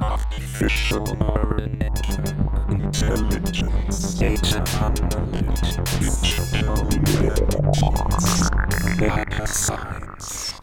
Artificial intelligence, data analytics, digital networks, data science.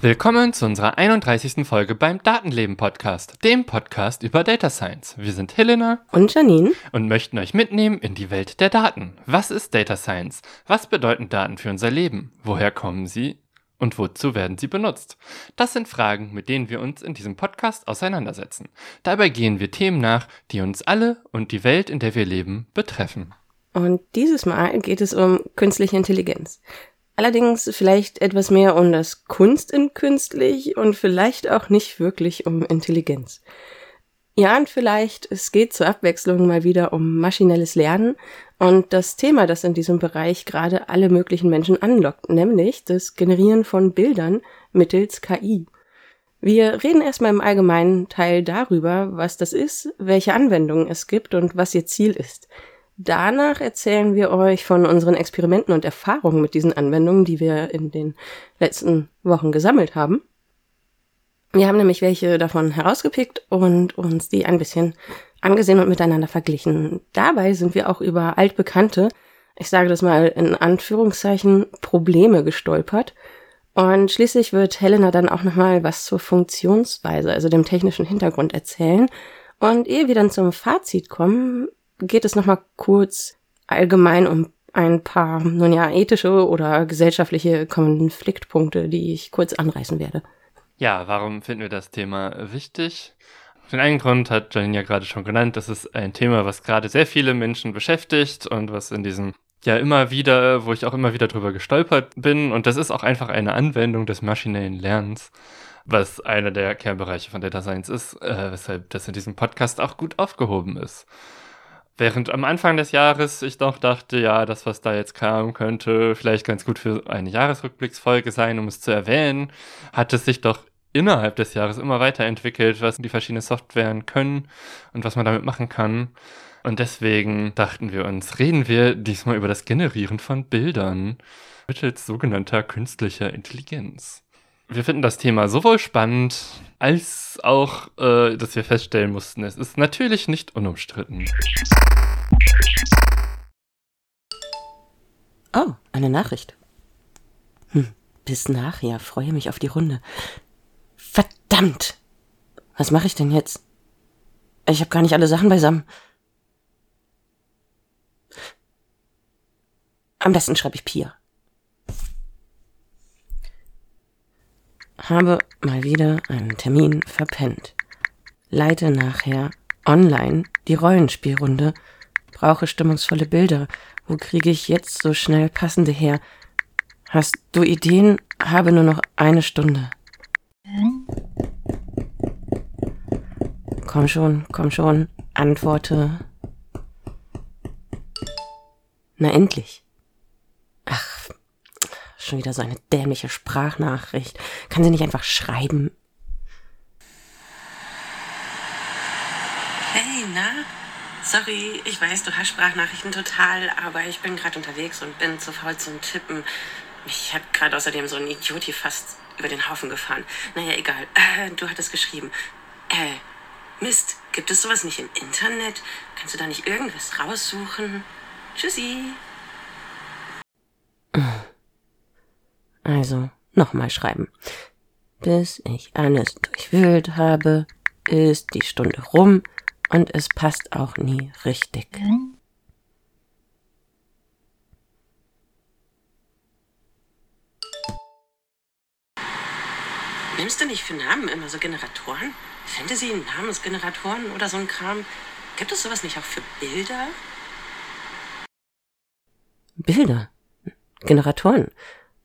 Willkommen zu unserer 31. Folge beim Datenleben Podcast, dem Podcast über Data Science. Wir sind Helena und Janine und möchten euch mitnehmen in die Welt der Daten. Was ist Data Science? Was bedeuten Daten für unser Leben? Woher kommen sie? Und wozu werden sie benutzt? Das sind Fragen, mit denen wir uns in diesem Podcast auseinandersetzen. Dabei gehen wir Themen nach, die uns alle und die Welt, in der wir leben, betreffen. Und dieses Mal geht es um künstliche Intelligenz. Allerdings vielleicht etwas mehr um das Kunst in künstlich und vielleicht auch nicht wirklich um Intelligenz. Ja, und vielleicht, es geht zur Abwechslung mal wieder um maschinelles Lernen und das Thema, das in diesem Bereich gerade alle möglichen Menschen anlockt, nämlich das Generieren von Bildern mittels KI. Wir reden erstmal im allgemeinen Teil darüber, was das ist, welche Anwendungen es gibt und was ihr Ziel ist. Danach erzählen wir euch von unseren Experimenten und Erfahrungen mit diesen Anwendungen, die wir in den letzten Wochen gesammelt haben. Wir haben nämlich welche davon herausgepickt und uns die ein bisschen angesehen und miteinander verglichen. Dabei sind wir auch über altbekannte, ich sage das mal in Anführungszeichen, Probleme gestolpert. Und schließlich wird Helena dann auch nochmal was zur Funktionsweise, also dem technischen Hintergrund erzählen. Und ehe wir dann zum Fazit kommen, geht es nochmal kurz allgemein um ein paar, nun ja, ethische oder gesellschaftliche Konfliktpunkte, die ich kurz anreißen werde. Ja, warum finden wir das Thema wichtig? Den einen Grund hat Janine ja gerade schon genannt. Das ist ein Thema, was gerade sehr viele Menschen beschäftigt und was in diesem ja immer wieder, wo ich auch immer wieder drüber gestolpert bin. Und das ist auch einfach eine Anwendung des maschinellen Lernens, was einer der Kernbereiche von Data Science ist, äh, weshalb das in diesem Podcast auch gut aufgehoben ist. Während am Anfang des Jahres ich doch dachte, ja, das, was da jetzt kam, könnte vielleicht ganz gut für eine Jahresrückblicksfolge sein, um es zu erwähnen, hat es sich doch innerhalb des Jahres immer weiterentwickelt, was die verschiedenen Softwaren können und was man damit machen kann. Und deswegen dachten wir uns, reden wir diesmal über das Generieren von Bildern mittels sogenannter künstlicher Intelligenz. Wir finden das Thema sowohl spannend, als auch, äh, dass wir feststellen mussten, es ist natürlich nicht unumstritten. Oh, eine Nachricht. Hm, bis nachher, freue mich auf die Runde. Verdammt! Was mache ich denn jetzt? Ich habe gar nicht alle Sachen beisammen. Am besten schreibe ich Pia. Habe mal wieder einen Termin verpennt. Leite nachher online die Rollenspielrunde. Brauche stimmungsvolle Bilder. Wo kriege ich jetzt so schnell passende her? Hast du Ideen? Habe nur noch eine Stunde. Komm schon, komm schon, antworte. Na endlich. Schon wieder so eine dämliche Sprachnachricht. Kann sie nicht einfach schreiben? Hey, na? Sorry, ich weiß, du hast Sprachnachrichten total, aber ich bin gerade unterwegs und bin zu faul zum Tippen. Ich habe gerade außerdem so einen Idioti fast über den Haufen gefahren. Naja, egal. Äh, du hattest geschrieben. Äh, Mist, gibt es sowas nicht im Internet? Kannst du da nicht irgendwas raussuchen? Tschüssi. Also, nochmal schreiben. Bis ich alles durchwühlt habe, ist die Stunde rum und es passt auch nie richtig. Nimmst du nicht für Namen immer so Generatoren? Fantasy-Namensgeneratoren oder so ein Kram? Gibt es sowas nicht auch für Bilder? Bilder? Generatoren?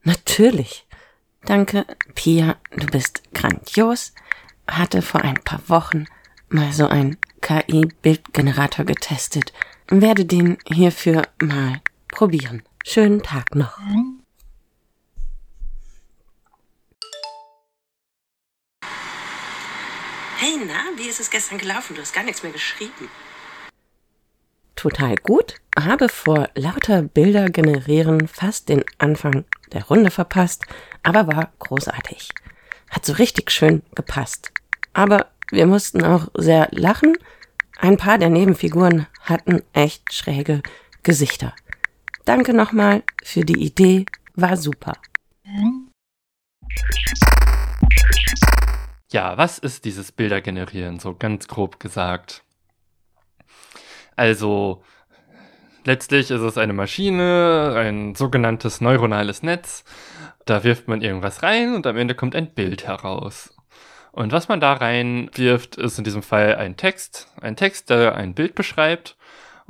Natürlich. Danke, Pia, du bist grandios. Hatte vor ein paar Wochen mal so einen KI-Bildgenerator getestet. Werde den hierfür mal probieren. Schönen Tag noch. Hey, na, wie ist es gestern gelaufen? Du hast gar nichts mehr geschrieben. Total gut, habe vor lauter Bilder generieren fast den Anfang der Runde verpasst, aber war großartig. Hat so richtig schön gepasst. Aber wir mussten auch sehr lachen. Ein paar der Nebenfiguren hatten echt schräge Gesichter. Danke nochmal für die Idee, war super. Ja, was ist dieses Bilder generieren, so ganz grob gesagt? Also, letztlich ist es eine Maschine, ein sogenanntes neuronales Netz. Da wirft man irgendwas rein und am Ende kommt ein Bild heraus. Und was man da reinwirft, ist in diesem Fall ein Text. Ein Text, der ein Bild beschreibt.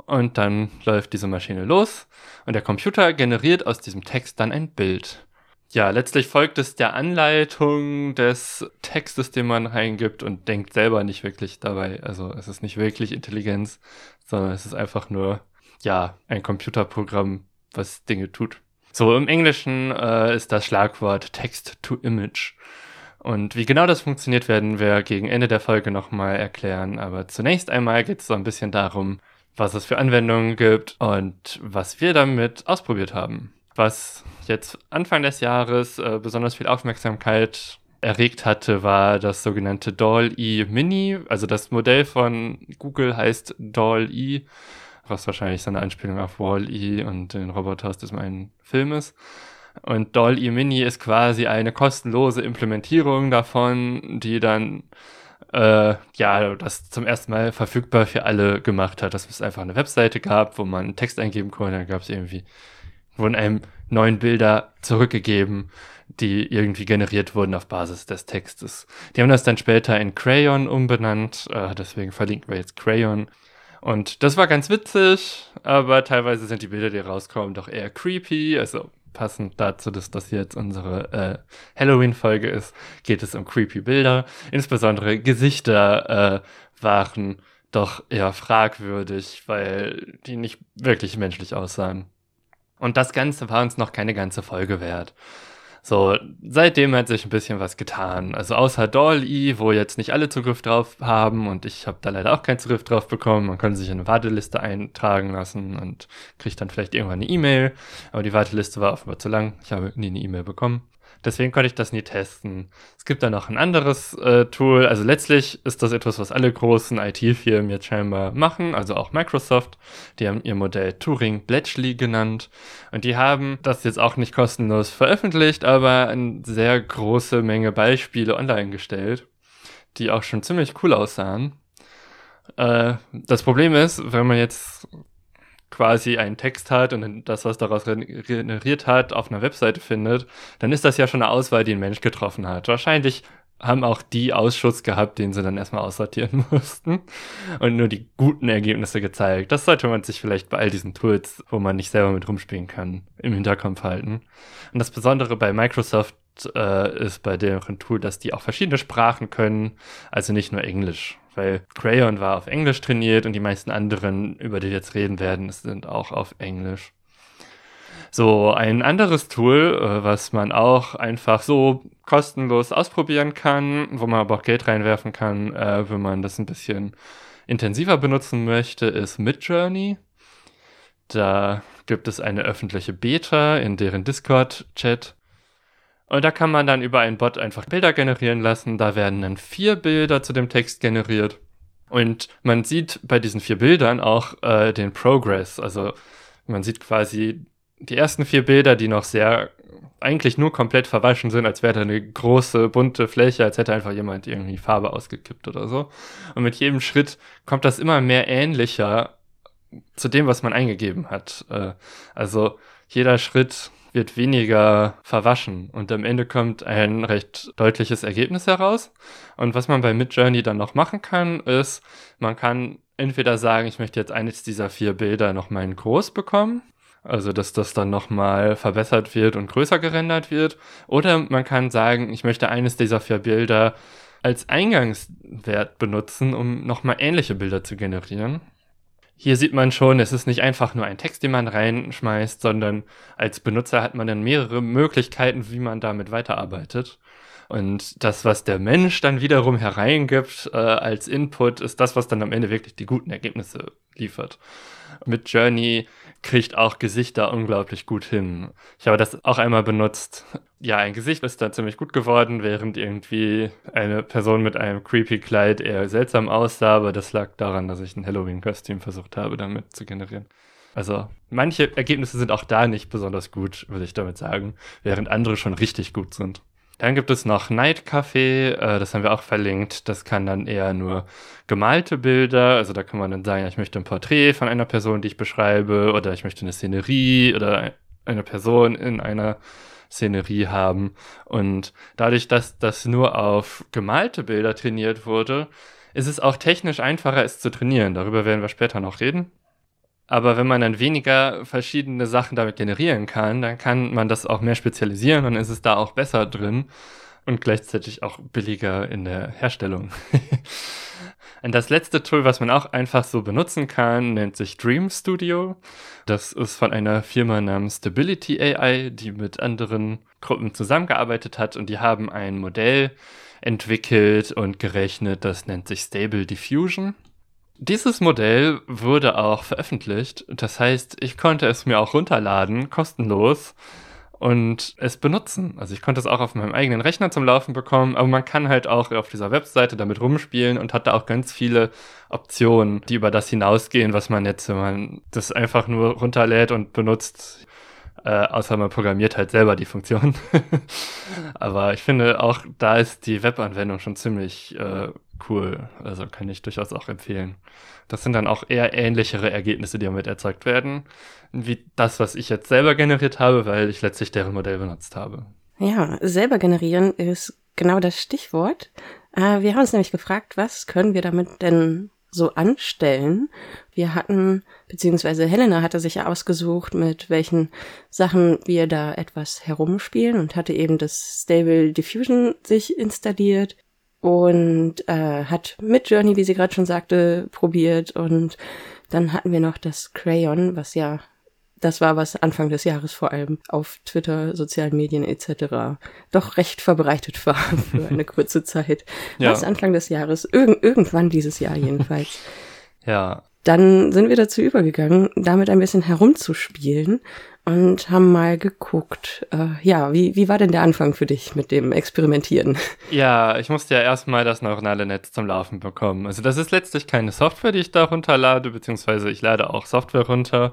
Und dann läuft diese Maschine los und der Computer generiert aus diesem Text dann ein Bild. Ja, letztlich folgt es der Anleitung des Textes, den man reingibt und denkt selber nicht wirklich dabei. Also es ist nicht wirklich Intelligenz, sondern es ist einfach nur, ja, ein Computerprogramm, was Dinge tut. So, im Englischen äh, ist das Schlagwort Text to Image. Und wie genau das funktioniert, werden wir gegen Ende der Folge nochmal erklären. Aber zunächst einmal geht es so ein bisschen darum, was es für Anwendungen gibt und was wir damit ausprobiert haben. Was jetzt Anfang des Jahres äh, besonders viel Aufmerksamkeit erregt hatte, war das sogenannte DALL-E Mini. Also das Modell von Google heißt DALL-E, was wahrscheinlich so eine Anspielung auf Wall-E und den Roboter aus diesem einen Film ist. Und DALL-E Mini ist quasi eine kostenlose Implementierung davon, die dann äh, ja, das zum ersten Mal verfügbar für alle gemacht hat, dass es einfach eine Webseite gab, wo man Text eingeben konnte, dann gab es irgendwie, wurden einem neuen Bilder zurückgegeben, die irgendwie generiert wurden auf Basis des Textes. Die haben das dann später in Crayon umbenannt, äh, deswegen verlinken wir jetzt Crayon. Und das war ganz witzig, aber teilweise sind die Bilder, die rauskommen, doch eher creepy. Also passend dazu, dass das jetzt unsere äh, Halloween-Folge ist, geht es um creepy Bilder. Insbesondere Gesichter äh, waren doch eher fragwürdig, weil die nicht wirklich menschlich aussahen. Und das Ganze war uns noch keine ganze Folge wert. So, seitdem hat sich ein bisschen was getan. Also außer Dolly, wo jetzt nicht alle Zugriff drauf haben und ich habe da leider auch keinen Zugriff drauf bekommen. Man kann sich in eine Warteliste eintragen lassen und kriegt dann vielleicht irgendwann eine E-Mail. Aber die Warteliste war offenbar zu lang. Ich habe nie eine E-Mail bekommen. Deswegen konnte ich das nie testen. Es gibt da noch ein anderes äh, Tool. Also letztlich ist das etwas, was alle großen IT-Firmen jetzt scheinbar machen, also auch Microsoft. Die haben ihr Modell Turing Bletchley genannt. Und die haben das jetzt auch nicht kostenlos veröffentlicht, aber eine sehr große Menge Beispiele online gestellt, die auch schon ziemlich cool aussahen. Äh, das Problem ist, wenn man jetzt quasi einen Text hat und das, was daraus generiert hat, auf einer Webseite findet, dann ist das ja schon eine Auswahl, die ein Mensch getroffen hat. Wahrscheinlich haben auch die Ausschuss gehabt, den sie dann erstmal aussortieren mussten und nur die guten Ergebnisse gezeigt. Das sollte man sich vielleicht bei all diesen Tools, wo man nicht selber mit rumspielen kann, im Hinterkopf halten. Und das Besondere bei Microsoft äh, ist bei deren Tool, dass die auch verschiedene Sprachen können, also nicht nur Englisch weil Crayon war auf Englisch trainiert und die meisten anderen, über die wir jetzt reden werden, sind auch auf Englisch. So, ein anderes Tool, äh, was man auch einfach so kostenlos ausprobieren kann, wo man aber auch Geld reinwerfen kann, äh, wenn man das ein bisschen intensiver benutzen möchte, ist Midjourney. Da gibt es eine öffentliche Beta in deren Discord-Chat. Und da kann man dann über einen Bot einfach Bilder generieren lassen. Da werden dann vier Bilder zu dem Text generiert. Und man sieht bei diesen vier Bildern auch äh, den Progress. Also man sieht quasi die ersten vier Bilder, die noch sehr eigentlich nur komplett verwaschen sind, als wäre da eine große bunte Fläche, als hätte einfach jemand irgendwie Farbe ausgekippt oder so. Und mit jedem Schritt kommt das immer mehr ähnlicher zu dem, was man eingegeben hat. Äh, also jeder Schritt wird weniger verwaschen und am Ende kommt ein recht deutliches Ergebnis heraus. Und was man bei Midjourney dann noch machen kann, ist, man kann entweder sagen, ich möchte jetzt eines dieser vier Bilder nochmal in groß bekommen, also dass das dann nochmal verbessert wird und größer gerendert wird, oder man kann sagen, ich möchte eines dieser vier Bilder als Eingangswert benutzen, um nochmal ähnliche Bilder zu generieren. Hier sieht man schon, es ist nicht einfach nur ein Text, den man reinschmeißt, sondern als Benutzer hat man dann mehrere Möglichkeiten, wie man damit weiterarbeitet. Und das, was der Mensch dann wiederum hereingibt äh, als Input, ist das, was dann am Ende wirklich die guten Ergebnisse liefert. Mit Journey kriegt auch Gesichter unglaublich gut hin. Ich habe das auch einmal benutzt. Ja, ein Gesicht ist da ziemlich gut geworden, während irgendwie eine Person mit einem creepy Kleid eher seltsam aussah, aber das lag daran, dass ich ein Halloween-Kostüm versucht habe, damit zu generieren. Also manche Ergebnisse sind auch da nicht besonders gut, würde ich damit sagen, während andere schon richtig gut sind. Dann gibt es noch Night Café, äh, das haben wir auch verlinkt. Das kann dann eher nur gemalte Bilder, also da kann man dann sagen, ich möchte ein Porträt von einer Person, die ich beschreibe, oder ich möchte eine Szenerie oder eine Person in einer Szenerie haben. Und dadurch, dass das nur auf gemalte Bilder trainiert wurde, ist es auch technisch einfacher, es zu trainieren. Darüber werden wir später noch reden. Aber wenn man dann weniger verschiedene Sachen damit generieren kann, dann kann man das auch mehr spezialisieren und ist es da auch besser drin und gleichzeitig auch billiger in der Herstellung. und das letzte Tool, was man auch einfach so benutzen kann, nennt sich Dream Studio. Das ist von einer Firma namens Stability AI, die mit anderen Gruppen zusammengearbeitet hat und die haben ein Modell entwickelt und gerechnet, das nennt sich Stable Diffusion. Dieses Modell wurde auch veröffentlicht. Das heißt, ich konnte es mir auch runterladen, kostenlos, und es benutzen. Also ich konnte es auch auf meinem eigenen Rechner zum Laufen bekommen, aber man kann halt auch auf dieser Webseite damit rumspielen und hat da auch ganz viele Optionen, die über das hinausgehen, was man jetzt, wenn man das einfach nur runterlädt und benutzt, äh, außer man programmiert halt selber die Funktion. aber ich finde auch, da ist die Webanwendung schon ziemlich äh, cool. Also kann ich durchaus auch empfehlen. Das sind dann auch eher ähnlichere Ergebnisse, die damit erzeugt werden, wie das, was ich jetzt selber generiert habe, weil ich letztlich deren Modell benutzt habe. Ja, selber generieren ist genau das Stichwort. Äh, wir haben uns nämlich gefragt, was können wir damit denn so anstellen. Wir hatten, beziehungsweise Helena hatte sich ja ausgesucht, mit welchen Sachen wir da etwas herumspielen und hatte eben das Stable Diffusion sich installiert und äh, hat mit Journey, wie sie gerade schon sagte, probiert. Und dann hatten wir noch das Crayon, was ja das war, was Anfang des Jahres vor allem auf Twitter, sozialen Medien etc. doch recht verbreitet war für eine kurze Zeit. ja. Was Anfang des Jahres, irg irgendwann dieses Jahr jedenfalls. ja. Dann sind wir dazu übergegangen, damit ein bisschen herumzuspielen und haben mal geguckt. Äh, ja, wie, wie war denn der Anfang für dich mit dem Experimentieren? Ja, ich musste ja erstmal das neuronale Netz zum Laufen bekommen. Also das ist letztlich keine Software, die ich da runterlade, beziehungsweise ich lade auch Software runter.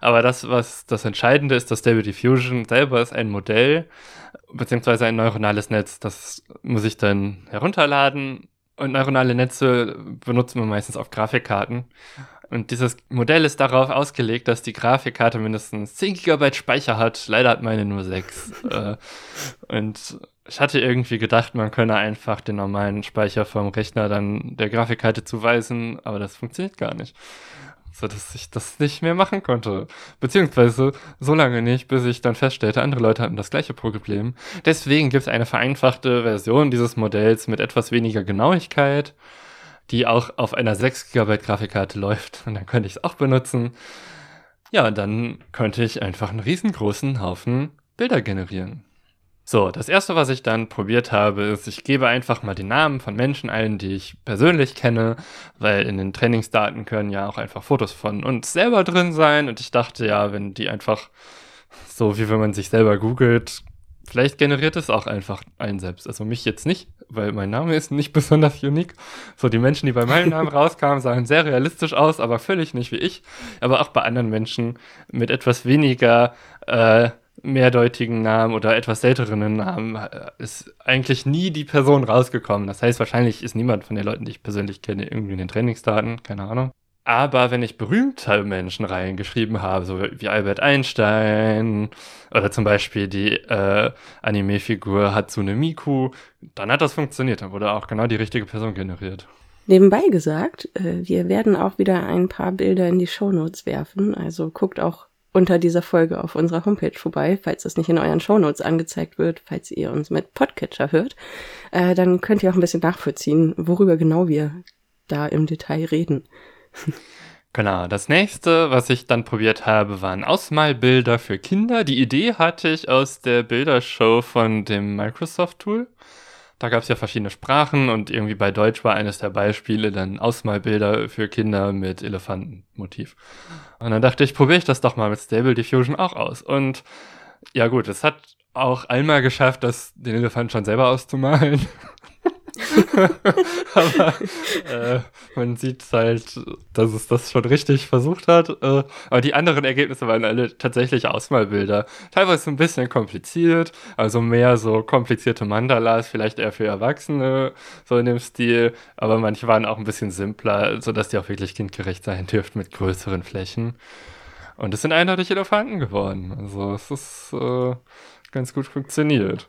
Aber das, was das Entscheidende ist, das Stable Diffusion selber ist ein Modell, beziehungsweise ein neuronales Netz. Das muss ich dann herunterladen. Und neuronale Netze benutzen wir meistens auf Grafikkarten. Und dieses Modell ist darauf ausgelegt, dass die Grafikkarte mindestens 10 GB Speicher hat. Leider hat meine nur 6. äh, und ich hatte irgendwie gedacht, man könne einfach den normalen Speicher vom Rechner dann der Grafikkarte zuweisen, aber das funktioniert gar nicht. So dass ich das nicht mehr machen konnte. Beziehungsweise so lange nicht, bis ich dann feststellte, andere Leute hatten das gleiche Problem. Deswegen gibt es eine vereinfachte Version dieses Modells mit etwas weniger Genauigkeit die auch auf einer 6 GB Grafikkarte läuft. Und dann könnte ich es auch benutzen. Ja, dann könnte ich einfach einen riesengroßen Haufen Bilder generieren. So, das erste, was ich dann probiert habe, ist, ich gebe einfach mal die Namen von Menschen ein, die ich persönlich kenne, weil in den Trainingsdaten können ja auch einfach Fotos von uns selber drin sein. Und ich dachte ja, wenn die einfach so wie wenn man sich selber googelt, Vielleicht generiert es auch einfach einen selbst. Also mich jetzt nicht, weil mein Name ist nicht besonders unique. So, die Menschen, die bei meinem Namen rauskamen, sahen sehr realistisch aus, aber völlig nicht wie ich. Aber auch bei anderen Menschen mit etwas weniger äh, mehrdeutigen Namen oder etwas seltenen Namen äh, ist eigentlich nie die Person rausgekommen. Das heißt, wahrscheinlich ist niemand von den Leuten, die ich persönlich kenne, irgendwie in den Trainingsdaten, keine Ahnung. Aber wenn ich berühmte Menschen reingeschrieben habe, so wie Albert Einstein oder zum Beispiel die äh, Anime-Figur Hatsune Miku, dann hat das funktioniert. Dann wurde auch genau die richtige Person generiert. Nebenbei gesagt, äh, wir werden auch wieder ein paar Bilder in die Shownotes werfen. Also guckt auch unter dieser Folge auf unserer Homepage vorbei, falls das nicht in euren Shownotes angezeigt wird, falls ihr uns mit Podcatcher hört. Äh, dann könnt ihr auch ein bisschen nachvollziehen, worüber genau wir da im Detail reden. Genau, das nächste, was ich dann probiert habe, waren Ausmalbilder für Kinder. Die Idee hatte ich aus der Bildershow von dem Microsoft-Tool. da gab es ja verschiedene Sprachen und irgendwie bei Deutsch war eines der Beispiele dann Ausmalbilder für Kinder mit Elefantenmotiv. Und dann dachte ich, probiere ich das doch mal mit Stable Diffusion auch aus. Und ja gut, es hat auch einmal geschafft, das, den Elefanten schon selber auszumalen. aber äh, man sieht halt, dass es das schon richtig versucht hat. Äh, aber die anderen Ergebnisse waren alle tatsächlich Ausmalbilder. Teilweise ein bisschen kompliziert, also mehr so komplizierte Mandalas, vielleicht eher für Erwachsene, so in dem Stil. Aber manche waren auch ein bisschen simpler, sodass die auch wirklich kindgerecht sein dürften mit größeren Flächen. Und es sind eindeutig Elefanten geworden. Also es ist äh, ganz gut funktioniert.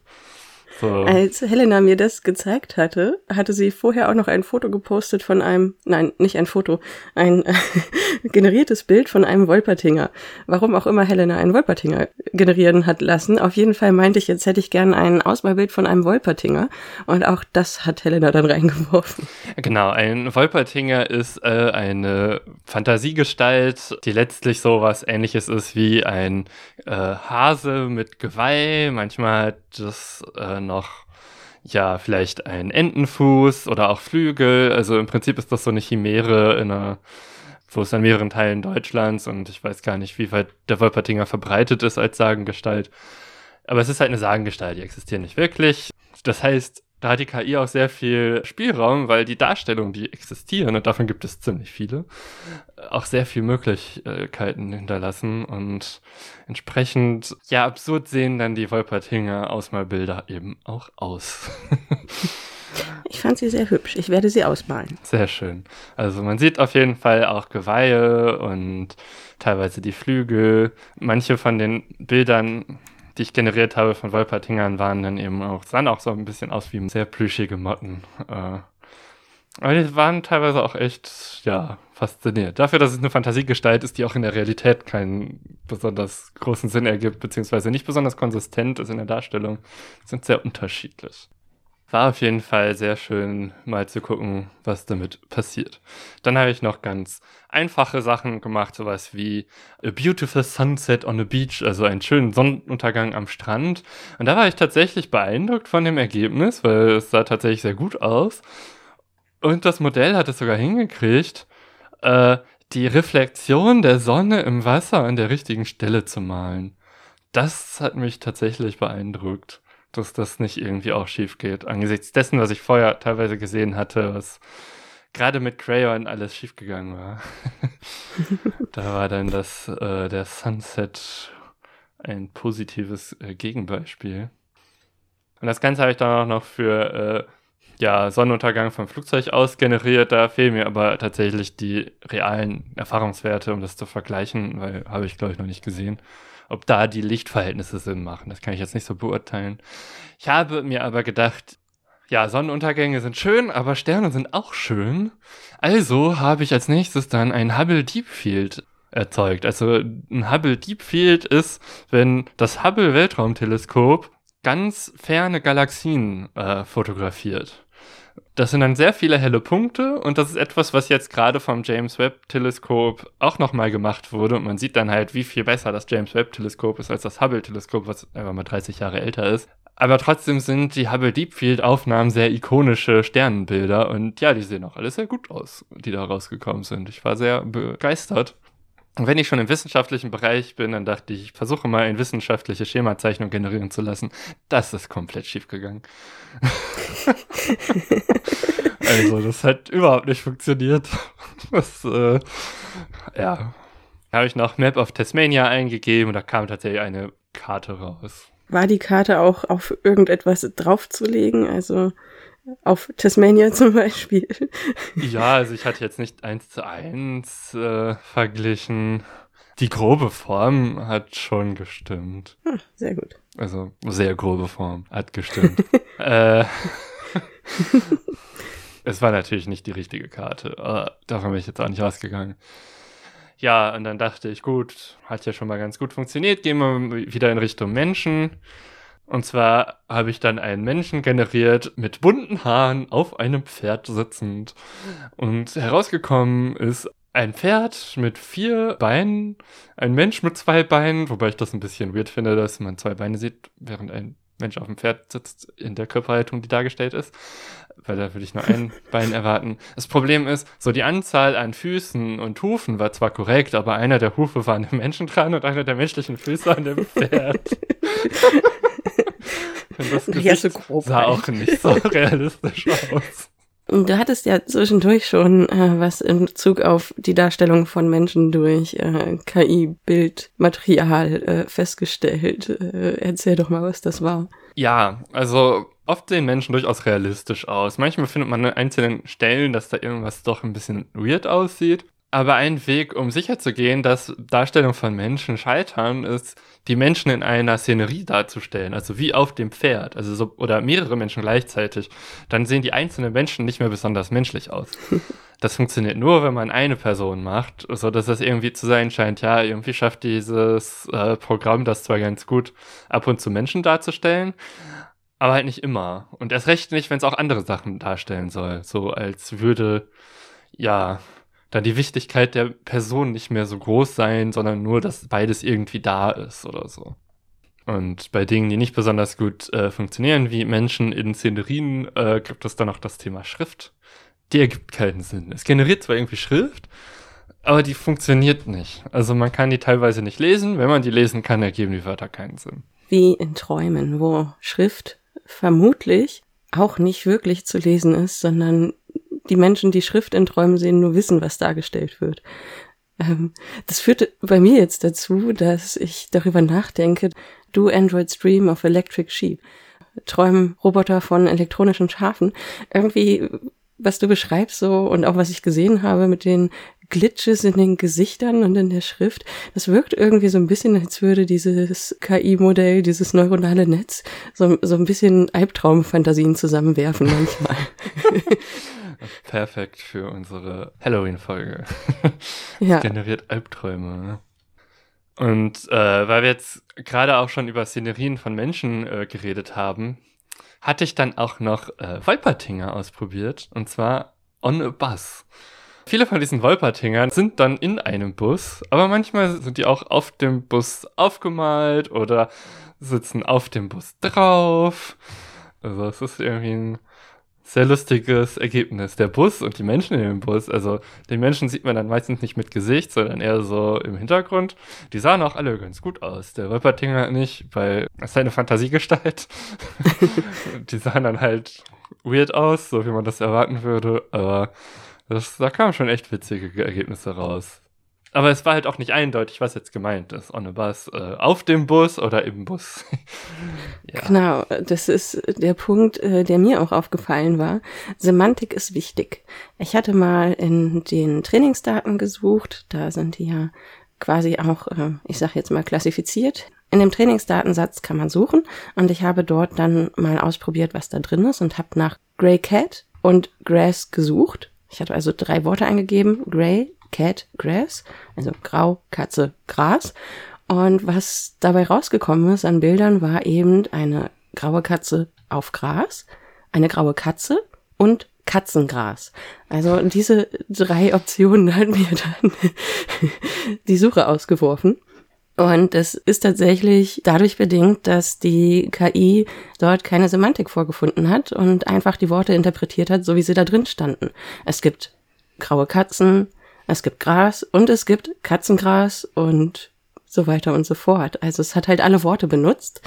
So. Als Helena mir das gezeigt hatte, hatte sie vorher auch noch ein Foto gepostet von einem, nein, nicht ein Foto, ein äh, generiertes Bild von einem Wolpertinger. Warum auch immer Helena einen Wolpertinger generieren hat lassen. Auf jeden Fall meinte ich, jetzt hätte ich gern ein Ausmalbild von einem Wolpertinger. Und auch das hat Helena dann reingeworfen. Genau, ein Wolpertinger ist äh, eine Fantasiegestalt, die letztlich so was ähnliches ist wie ein äh, Hase mit Geweih. Manchmal hat das äh, noch ja, vielleicht ein Entenfuß oder auch Flügel. Also im Prinzip ist das so eine Chimäre in einer, wo es an mehreren Teilen Deutschlands und ich weiß gar nicht, wie weit der Wolpertinger verbreitet ist als Sagengestalt. Aber es ist halt eine Sagengestalt, die existiert nicht wirklich. Das heißt, da hat die KI auch sehr viel Spielraum, weil die Darstellungen, die existieren, und davon gibt es ziemlich viele, auch sehr viele Möglichkeiten hinterlassen und entsprechend, ja, absurd sehen dann die Wolpertinger Ausmalbilder eben auch aus. Ich fand sie sehr hübsch. Ich werde sie ausmalen. Sehr schön. Also man sieht auf jeden Fall auch Geweihe und teilweise die Flügel. Manche von den Bildern die ich generiert habe von Wolpertingern, waren dann eben auch, sahen auch so ein bisschen aus wie sehr plüschige Motten. Äh, aber die waren teilweise auch echt, ja, fasziniert. Dafür, dass es eine Fantasiegestalt ist, die auch in der Realität keinen besonders großen Sinn ergibt, beziehungsweise nicht besonders konsistent ist in der Darstellung, sind sehr unterschiedlich. War auf jeden Fall sehr schön, mal zu gucken, was damit passiert. Dann habe ich noch ganz einfache Sachen gemacht, sowas wie A Beautiful Sunset on a Beach, also einen schönen Sonnenuntergang am Strand. Und da war ich tatsächlich beeindruckt von dem Ergebnis, weil es sah tatsächlich sehr gut aus. Und das Modell hat es sogar hingekriegt, äh, die Reflexion der Sonne im Wasser an der richtigen Stelle zu malen. Das hat mich tatsächlich beeindruckt dass das nicht irgendwie auch schief geht. Angesichts dessen, was ich vorher teilweise gesehen hatte, was gerade mit Crayon alles schiefgegangen war. da war dann das, äh, der Sunset ein positives äh, Gegenbeispiel. Und das Ganze habe ich dann auch noch für äh, ja, Sonnenuntergang vom Flugzeug aus generiert. Da fehlen mir aber tatsächlich die realen Erfahrungswerte, um das zu vergleichen, weil habe ich, glaube ich, noch nicht gesehen ob da die Lichtverhältnisse Sinn machen. Das kann ich jetzt nicht so beurteilen. Ich habe mir aber gedacht, ja, Sonnenuntergänge sind schön, aber Sterne sind auch schön. Also habe ich als nächstes dann ein Hubble Deep Field erzeugt. Also ein Hubble Deep Field ist, wenn das Hubble Weltraumteleskop ganz ferne Galaxien äh, fotografiert. Das sind dann sehr viele helle Punkte und das ist etwas, was jetzt gerade vom James Webb Teleskop auch nochmal gemacht wurde und man sieht dann halt, wie viel besser das James Webb Teleskop ist als das Hubble Teleskop, was einfach mal 30 Jahre älter ist. Aber trotzdem sind die Hubble Deep Field Aufnahmen sehr ikonische Sternenbilder und ja, die sehen auch alle sehr gut aus, die da rausgekommen sind. Ich war sehr begeistert. Und wenn ich schon im wissenschaftlichen Bereich bin, dann dachte ich, ich versuche mal eine wissenschaftliche Schemazeichnung generieren zu lassen. Das ist komplett schief gegangen. also, das hat überhaupt nicht funktioniert. Das, äh, ja. Da habe ich noch Map of Tasmania eingegeben und da kam tatsächlich eine Karte raus. War die Karte auch auf irgendetwas draufzulegen? Also auf Tasmania zum Beispiel. Ja, also ich hatte jetzt nicht eins zu eins äh, verglichen. Die grobe Form hat schon gestimmt. Ah, sehr gut. Also sehr grobe Form hat gestimmt. äh, es war natürlich nicht die richtige Karte. Aber davon bin ich jetzt auch nicht ausgegangen. Ja, und dann dachte ich, gut, hat ja schon mal ganz gut funktioniert. Gehen wir wieder in Richtung Menschen. Und zwar habe ich dann einen Menschen generiert mit bunten Haaren auf einem Pferd sitzend. Und herausgekommen ist ein Pferd mit vier Beinen, ein Mensch mit zwei Beinen, wobei ich das ein bisschen weird finde, dass man zwei Beine sieht, während ein Mensch auf dem Pferd sitzt in der Körperhaltung, die dargestellt ist, weil da würde ich nur ein Bein erwarten. Das Problem ist, so die Anzahl an Füßen und Hufen war zwar korrekt, aber einer der Hufe war an dem Menschen dran und einer der menschlichen Füße an dem Pferd. Das Gesicht so sah auch nicht so realistisch aus. Du hattest ja zwischendurch schon äh, was in Bezug auf die Darstellung von Menschen durch äh, KI-Bildmaterial äh, festgestellt. Äh, erzähl doch mal, was das war. Ja, also oft sehen Menschen durchaus realistisch aus. Manchmal findet man an einzelnen Stellen, dass da irgendwas doch ein bisschen weird aussieht. Aber ein Weg, um sicherzugehen, dass Darstellungen von Menschen scheitern, ist, die Menschen in einer Szenerie darzustellen, also wie auf dem Pferd, also so, oder mehrere Menschen gleichzeitig. Dann sehen die einzelnen Menschen nicht mehr besonders menschlich aus. Das funktioniert nur, wenn man eine Person macht, so dass es irgendwie zu sein scheint, ja, irgendwie schafft dieses äh, Programm das zwar ganz gut, ab und zu Menschen darzustellen, aber halt nicht immer. Und erst recht nicht, wenn es auch andere Sachen darstellen soll. So als würde, ja, da die Wichtigkeit der Person nicht mehr so groß sein, sondern nur, dass beides irgendwie da ist oder so. Und bei Dingen, die nicht besonders gut äh, funktionieren, wie Menschen in Szenerien, äh, gibt es dann noch das Thema Schrift. Die ergibt keinen Sinn. Es generiert zwar irgendwie Schrift, aber die funktioniert nicht. Also man kann die teilweise nicht lesen. Wenn man die lesen kann, ergeben die Wörter keinen Sinn. Wie in Träumen, wo Schrift vermutlich auch nicht wirklich zu lesen ist, sondern die Menschen, die Schrift in Träumen sehen, nur wissen, was dargestellt wird. Ähm, das führt bei mir jetzt dazu, dass ich darüber nachdenke, do Androids dream of electric sheep. Träumen Roboter von elektronischen Schafen. Irgendwie, was du beschreibst so und auch was ich gesehen habe mit den Glitches in den Gesichtern und in der Schrift, das wirkt irgendwie so ein bisschen, als würde dieses KI-Modell, dieses neuronale Netz so, so ein bisschen Albtraumfantasien zusammenwerfen manchmal. Perfekt für unsere Halloween-Folge. ja. Generiert Albträume. Ne? Und äh, weil wir jetzt gerade auch schon über Szenerien von Menschen äh, geredet haben, hatte ich dann auch noch äh, Wolpertinger ausprobiert. Und zwar on a bus. Viele von diesen Wolpertingern sind dann in einem Bus, aber manchmal sind die auch auf dem Bus aufgemalt oder sitzen auf dem Bus drauf. Also es ist irgendwie ein sehr lustiges Ergebnis. Der Bus und die Menschen in dem Bus, also den Menschen sieht man dann meistens nicht mit Gesicht, sondern eher so im Hintergrund. Die sahen auch alle ganz gut aus. Der Wolpertinger nicht, weil es ist eine Fantasiegestalt. die sahen dann halt weird aus, so wie man das erwarten würde, aber das, da kamen schon echt witzige Ergebnisse raus. Aber es war halt auch nicht eindeutig, was jetzt gemeint ist. A bus, äh, auf dem Bus oder im Bus. ja. Genau, das ist der Punkt, äh, der mir auch aufgefallen war. Semantik ist wichtig. Ich hatte mal in den Trainingsdaten gesucht, da sind die ja quasi auch, äh, ich sage jetzt mal, klassifiziert. In dem Trainingsdatensatz kann man suchen und ich habe dort dann mal ausprobiert, was da drin ist und habe nach Grey Cat und Grass gesucht. Ich hatte also drei Worte eingegeben, Grey, Cat Grass, also Grau, Katze, Gras. Und was dabei rausgekommen ist an Bildern, war eben eine graue Katze auf Gras, eine graue Katze und Katzengras. Also diese drei Optionen hat mir dann die Suche ausgeworfen. Und es ist tatsächlich dadurch bedingt, dass die KI dort keine Semantik vorgefunden hat und einfach die Worte interpretiert hat, so wie sie da drin standen. Es gibt graue Katzen, es gibt Gras und es gibt Katzengras und so weiter und so fort. Also es hat halt alle Worte benutzt.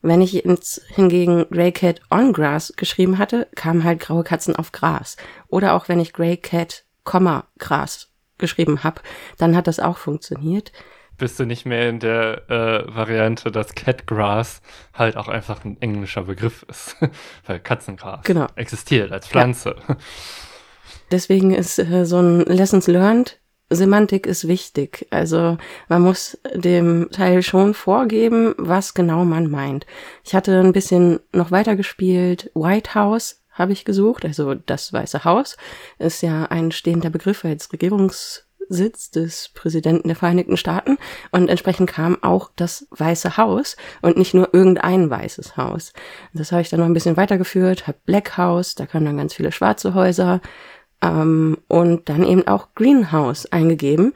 Wenn ich jetzt hingegen Grey Cat on Grass geschrieben hatte, kamen halt graue Katzen auf Gras. Oder auch wenn ich Grey Cat, Gras geschrieben habe, dann hat das auch funktioniert. Bist du nicht mehr in der äh, Variante, dass Catgrass halt auch einfach ein englischer Begriff ist, weil Katzengras genau. existiert als Pflanze. Ja. Deswegen ist äh, so ein Lessons Learned Semantik ist wichtig. Also man muss dem Teil schon vorgeben, was genau man meint. Ich hatte ein bisschen noch weiter gespielt. White House habe ich gesucht, also das Weiße Haus ist ja ein stehender Begriff als Regierungssitz des Präsidenten der Vereinigten Staaten und entsprechend kam auch das Weiße Haus und nicht nur irgendein weißes Haus. Das habe ich dann noch ein bisschen weitergeführt, habe Black House, da kamen dann ganz viele schwarze Häuser, ähm, und dann eben auch Greenhouse eingegeben.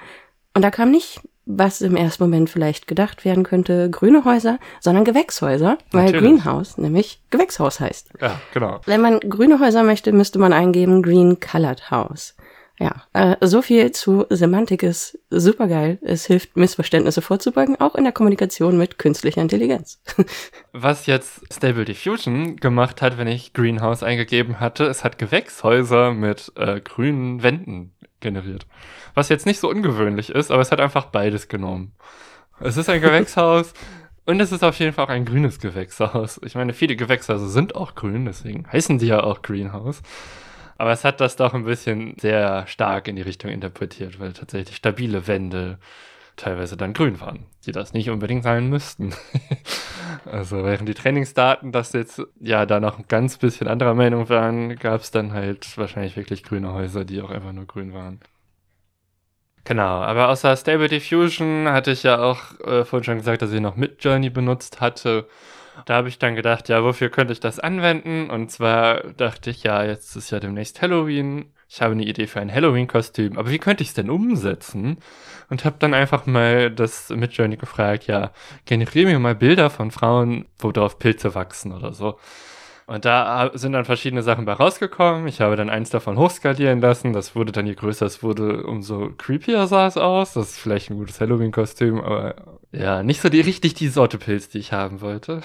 Und da kam nicht was im ersten Moment vielleicht gedacht werden könnte, grüne Häuser, sondern Gewächshäuser, weil Natürlich. Greenhouse nämlich Gewächshaus heißt. Ja, genau. Wenn man grüne Häuser möchte, müsste man eingeben Green Colored House. Ja, äh, so viel zu Semantik ist supergeil. Es hilft, Missverständnisse vorzubeugen, auch in der Kommunikation mit künstlicher Intelligenz. Was jetzt Stable Diffusion gemacht hat, wenn ich Greenhouse eingegeben hatte, es hat Gewächshäuser mit äh, grünen Wänden generiert. Was jetzt nicht so ungewöhnlich ist, aber es hat einfach beides genommen. Es ist ein Gewächshaus und es ist auf jeden Fall auch ein grünes Gewächshaus. Ich meine, viele Gewächshäuser sind auch grün, deswegen heißen die ja auch Greenhouse. Aber es hat das doch ein bisschen sehr stark in die Richtung interpretiert, weil tatsächlich stabile Wände teilweise dann grün waren, die das nicht unbedingt sein müssten. also während die Trainingsdaten das jetzt ja da noch ein ganz bisschen anderer Meinung waren, gab es dann halt wahrscheinlich wirklich grüne Häuser, die auch einfach nur grün waren. Genau, aber außer Stable Diffusion hatte ich ja auch äh, vorhin schon gesagt, dass ich noch Midjourney benutzt hatte. Da habe ich dann gedacht, ja, wofür könnte ich das anwenden? Und zwar dachte ich, ja, jetzt ist ja demnächst Halloween. Ich habe eine Idee für ein Halloween-Kostüm, aber wie könnte ich es denn umsetzen? Und habe dann einfach mal das Midjourney gefragt, ja, generiere mir mal Bilder von Frauen, wo drauf Pilze wachsen oder so. Und da sind dann verschiedene Sachen bei rausgekommen. Ich habe dann eins davon hochskalieren lassen. Das wurde dann, je größer es wurde, umso creepier sah es aus. Das ist vielleicht ein gutes Halloween-Kostüm, aber ja, nicht so die richtig die Sorte Pilz, die ich haben wollte.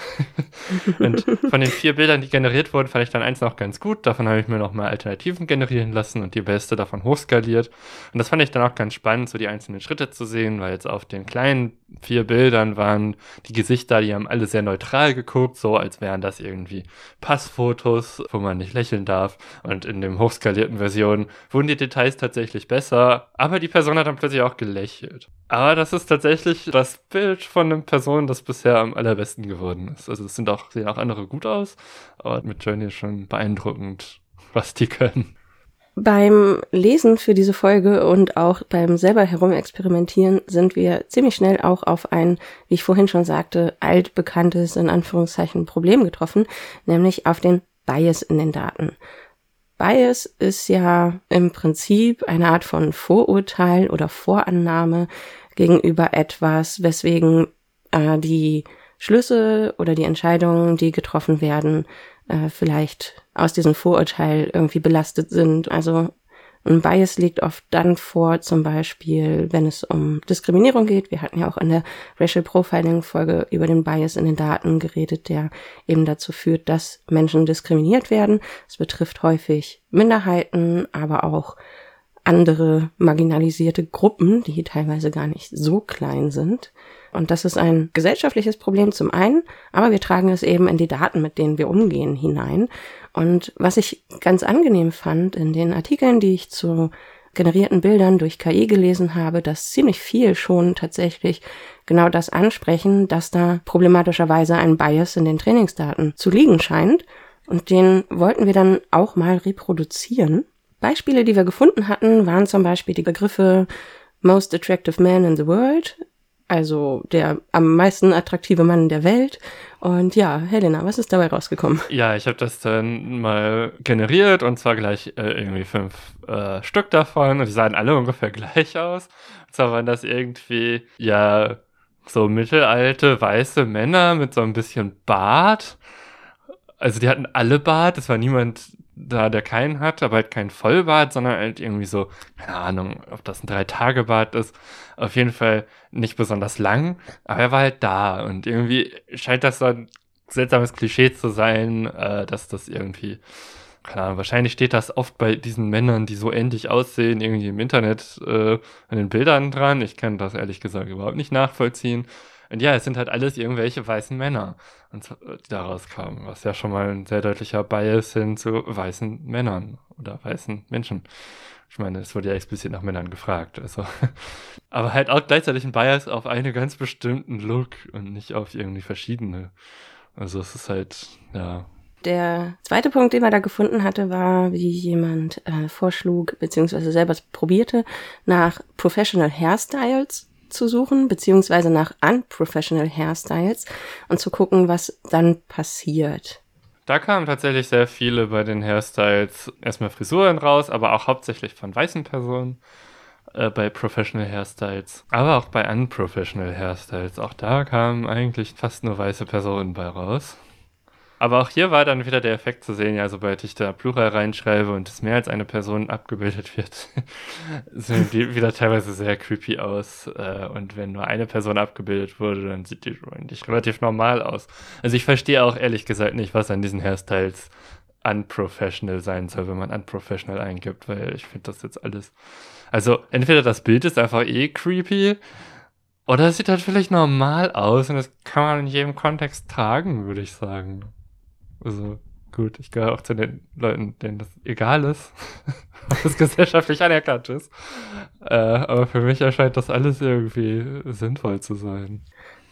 und von den vier Bildern, die generiert wurden, fand ich dann eins noch ganz gut. Davon habe ich mir noch mal Alternativen generieren lassen und die beste davon hochskaliert. Und das fand ich dann auch ganz spannend, so die einzelnen Schritte zu sehen, weil jetzt auf den kleinen vier Bildern waren die Gesichter, die haben alle sehr neutral geguckt, so als wären das irgendwie Passfotos, wo man nicht lächeln darf. Und in dem hochskalierten Version wurden die Details tatsächlich besser, aber die Person hat dann plötzlich auch gelächelt. Aber das ist tatsächlich das Bild von einer Person, das bisher am allerbesten geworden ist. Also es sind auch, sehen auch andere gut aus, aber mit Journey schon beeindruckend, was die können. Beim Lesen für diese Folge und auch beim selber herumexperimentieren sind wir ziemlich schnell auch auf ein, wie ich vorhin schon sagte, altbekanntes, in Anführungszeichen, Problem getroffen, nämlich auf den Bias in den Daten. Bias ist ja im Prinzip eine Art von Vorurteil oder Vorannahme gegenüber etwas, weswegen äh, die Schlüsse oder die Entscheidungen, die getroffen werden, äh, vielleicht aus diesem Vorurteil irgendwie belastet sind. Also ein Bias liegt oft dann vor, zum Beispiel, wenn es um Diskriminierung geht. Wir hatten ja auch in der Racial Profiling Folge über den Bias in den Daten geredet, der eben dazu führt, dass Menschen diskriminiert werden. Es betrifft häufig Minderheiten, aber auch andere marginalisierte Gruppen, die teilweise gar nicht so klein sind. Und das ist ein gesellschaftliches Problem zum einen, aber wir tragen es eben in die Daten, mit denen wir umgehen, hinein. Und was ich ganz angenehm fand in den Artikeln, die ich zu generierten Bildern durch KI gelesen habe, dass ziemlich viel schon tatsächlich genau das ansprechen, dass da problematischerweise ein Bias in den Trainingsdaten zu liegen scheint. Und den wollten wir dann auch mal reproduzieren. Beispiele, die wir gefunden hatten, waren zum Beispiel die Begriffe Most Attractive Man in the World, also der am meisten attraktive Mann der Welt. Und ja, Helena, was ist dabei rausgekommen? Ja, ich habe das dann mal generiert und zwar gleich äh, irgendwie fünf äh, Stück davon und die sahen alle ungefähr gleich aus. Und zwar waren das irgendwie, ja, so mittelalte weiße Männer mit so ein bisschen Bart. Also die hatten alle Bart, es war niemand da, der keinen hat, aber halt kein Vollbart, sondern halt irgendwie so, keine Ahnung, ob das ein Drei-Tage-Bart ist. Auf jeden Fall nicht besonders lang, aber er war halt da und irgendwie scheint das so ein seltsames Klischee zu sein, äh, dass das irgendwie, keine Ahnung, wahrscheinlich steht das oft bei diesen Männern, die so ähnlich aussehen, irgendwie im Internet äh, an den Bildern dran. Ich kann das ehrlich gesagt überhaupt nicht nachvollziehen. Und ja, es sind halt alles irgendwelche weißen Männer, die da rauskamen, was ja schon mal ein sehr deutlicher Bias hin zu weißen Männern oder weißen Menschen. Ich meine, es wurde ja explizit nach Männern gefragt. Also. Aber halt auch gleichzeitig ein Bias auf einen ganz bestimmten Look und nicht auf irgendwie verschiedene. Also es ist halt, ja. Der zweite Punkt, den man da gefunden hatte, war, wie jemand äh, vorschlug, beziehungsweise selber probierte, nach Professional Hairstyles zu suchen, beziehungsweise nach unprofessional Hairstyles und zu gucken, was dann passiert. Da kamen tatsächlich sehr viele bei den Hairstyles erstmal Frisuren raus, aber auch hauptsächlich von weißen Personen. äh, bei Professional Hairstyles, aber auch bei Unprofessional Hairstyles. Auch da kamen eigentlich fast nur weiße Personen bei raus. Aber auch hier war dann wieder der Effekt zu sehen, ja, sobald ich da Plural reinschreibe und es mehr als eine Person abgebildet wird, sehen die wieder teilweise sehr creepy aus. Äh, und wenn nur eine Person abgebildet wurde, dann sieht die eigentlich relativ normal aus. Also ich verstehe auch ehrlich gesagt nicht, was an diesen Hairstyles unprofessional sein soll, wenn man unprofessional eingibt, weil ich finde das jetzt alles. Also entweder das Bild ist einfach eh creepy oder es sieht halt vielleicht normal aus und das kann man in jedem Kontext tragen, würde ich sagen. Also gut, ich gehöre auch zu den Leuten, denen das egal ist, was gesellschaftlich anerkannt ist. Äh, aber für mich erscheint das alles irgendwie sinnvoll zu sein.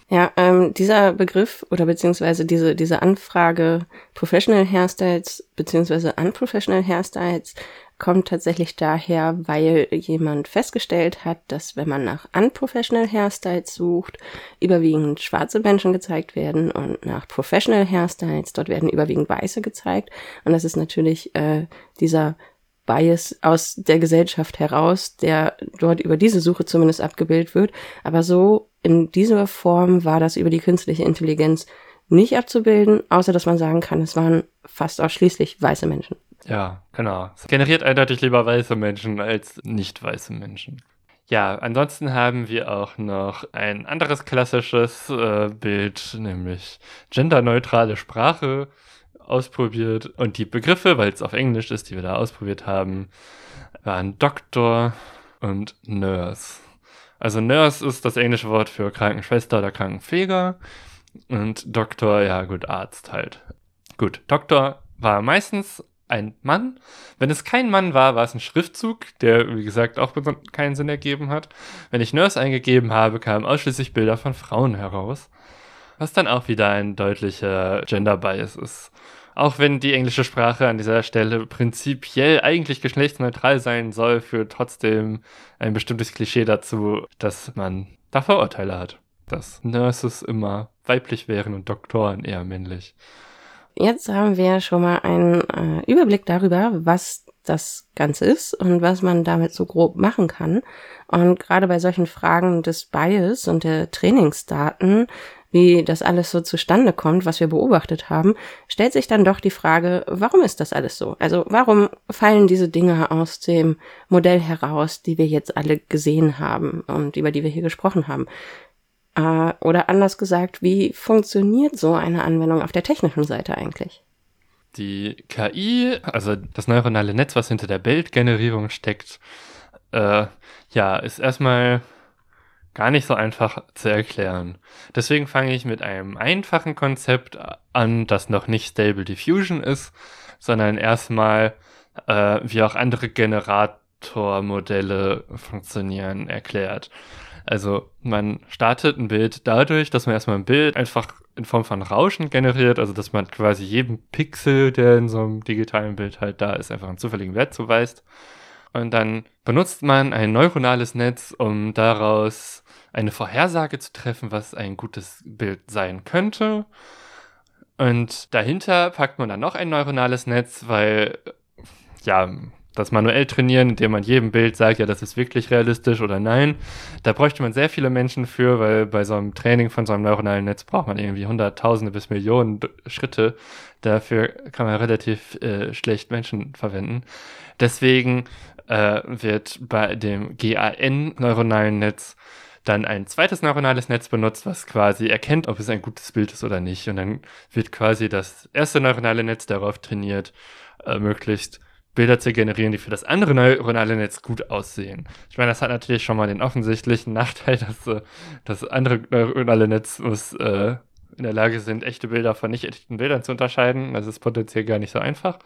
Ja, ähm, dieser Begriff oder beziehungsweise diese, diese Anfrage Professional Hairstyles beziehungsweise Unprofessional Hairstyles kommt tatsächlich daher, weil jemand festgestellt hat, dass wenn man nach unprofessional Hairstyles sucht, überwiegend schwarze Menschen gezeigt werden und nach professional Hairstyles, dort werden überwiegend weiße gezeigt. Und das ist natürlich äh, dieser Bias aus der Gesellschaft heraus, der dort über diese Suche zumindest abgebildet wird. Aber so in dieser Form war das über die künstliche Intelligenz nicht abzubilden, außer dass man sagen kann, es waren fast ausschließlich weiße Menschen. Ja, genau. Es generiert eindeutig lieber weiße Menschen als nicht weiße Menschen. Ja, ansonsten haben wir auch noch ein anderes klassisches äh, Bild, nämlich genderneutrale Sprache ausprobiert. Und die Begriffe, weil es auf Englisch ist, die wir da ausprobiert haben, waren Doktor und Nurse. Also Nurse ist das englische Wort für Krankenschwester oder Krankenpfleger und Doktor, ja gut, Arzt halt. Gut, Doktor war meistens ein Mann. Wenn es kein Mann war, war es ein Schriftzug, der, wie gesagt, auch keinen Sinn ergeben hat. Wenn ich Nurse eingegeben habe, kamen ausschließlich Bilder von Frauen heraus. Was dann auch wieder ein deutlicher Gender Bias ist. Auch wenn die englische Sprache an dieser Stelle prinzipiell eigentlich geschlechtsneutral sein soll, führt trotzdem ein bestimmtes Klischee dazu, dass man da Vorurteile hat. Dass Nurses immer weiblich wären und Doktoren eher männlich. Jetzt haben wir schon mal einen äh, Überblick darüber, was das Ganze ist und was man damit so grob machen kann. Und gerade bei solchen Fragen des Bias und der Trainingsdaten, wie das alles so zustande kommt, was wir beobachtet haben, stellt sich dann doch die Frage, warum ist das alles so? Also warum fallen diese Dinge aus dem Modell heraus, die wir jetzt alle gesehen haben und über die wir hier gesprochen haben? Äh, oder anders gesagt, wie funktioniert so eine Anwendung auf der technischen Seite eigentlich? Die KI, also das neuronale Netz, was hinter der Bildgenerierung steckt, äh, ja, ist erstmal gar nicht so einfach zu erklären. Deswegen fange ich mit einem einfachen Konzept an, das noch nicht Stable Diffusion ist, sondern erstmal, äh, wie auch andere Generatormodelle funktionieren, erklärt. Also man startet ein Bild dadurch, dass man erstmal ein Bild einfach in Form von Rauschen generiert, also dass man quasi jedem Pixel, der in so einem digitalen Bild halt da ist, einfach einen zufälligen Wert zuweist. Und dann benutzt man ein neuronales Netz, um daraus eine Vorhersage zu treffen, was ein gutes Bild sein könnte. Und dahinter packt man dann noch ein neuronales Netz, weil ja, das manuell trainieren, indem man jedem Bild sagt, ja, das ist wirklich realistisch oder nein. Da bräuchte man sehr viele Menschen für, weil bei so einem Training von so einem neuronalen Netz braucht man irgendwie hunderttausende bis Millionen Schritte. Dafür kann man relativ äh, schlecht Menschen verwenden. Deswegen äh, wird bei dem GAN-neuronalen Netz dann ein zweites neuronales Netz benutzt, was quasi erkennt, ob es ein gutes Bild ist oder nicht. Und dann wird quasi das erste neuronale Netz darauf trainiert, äh, möglichst Bilder zu generieren, die für das andere neuronale Netz gut aussehen. Ich meine, das hat natürlich schon mal den offensichtlichen Nachteil, dass äh, das andere neuronale Netz muss äh, in der Lage sind, echte Bilder von nicht echten Bildern zu unterscheiden. Das ist potenziell gar nicht so einfach.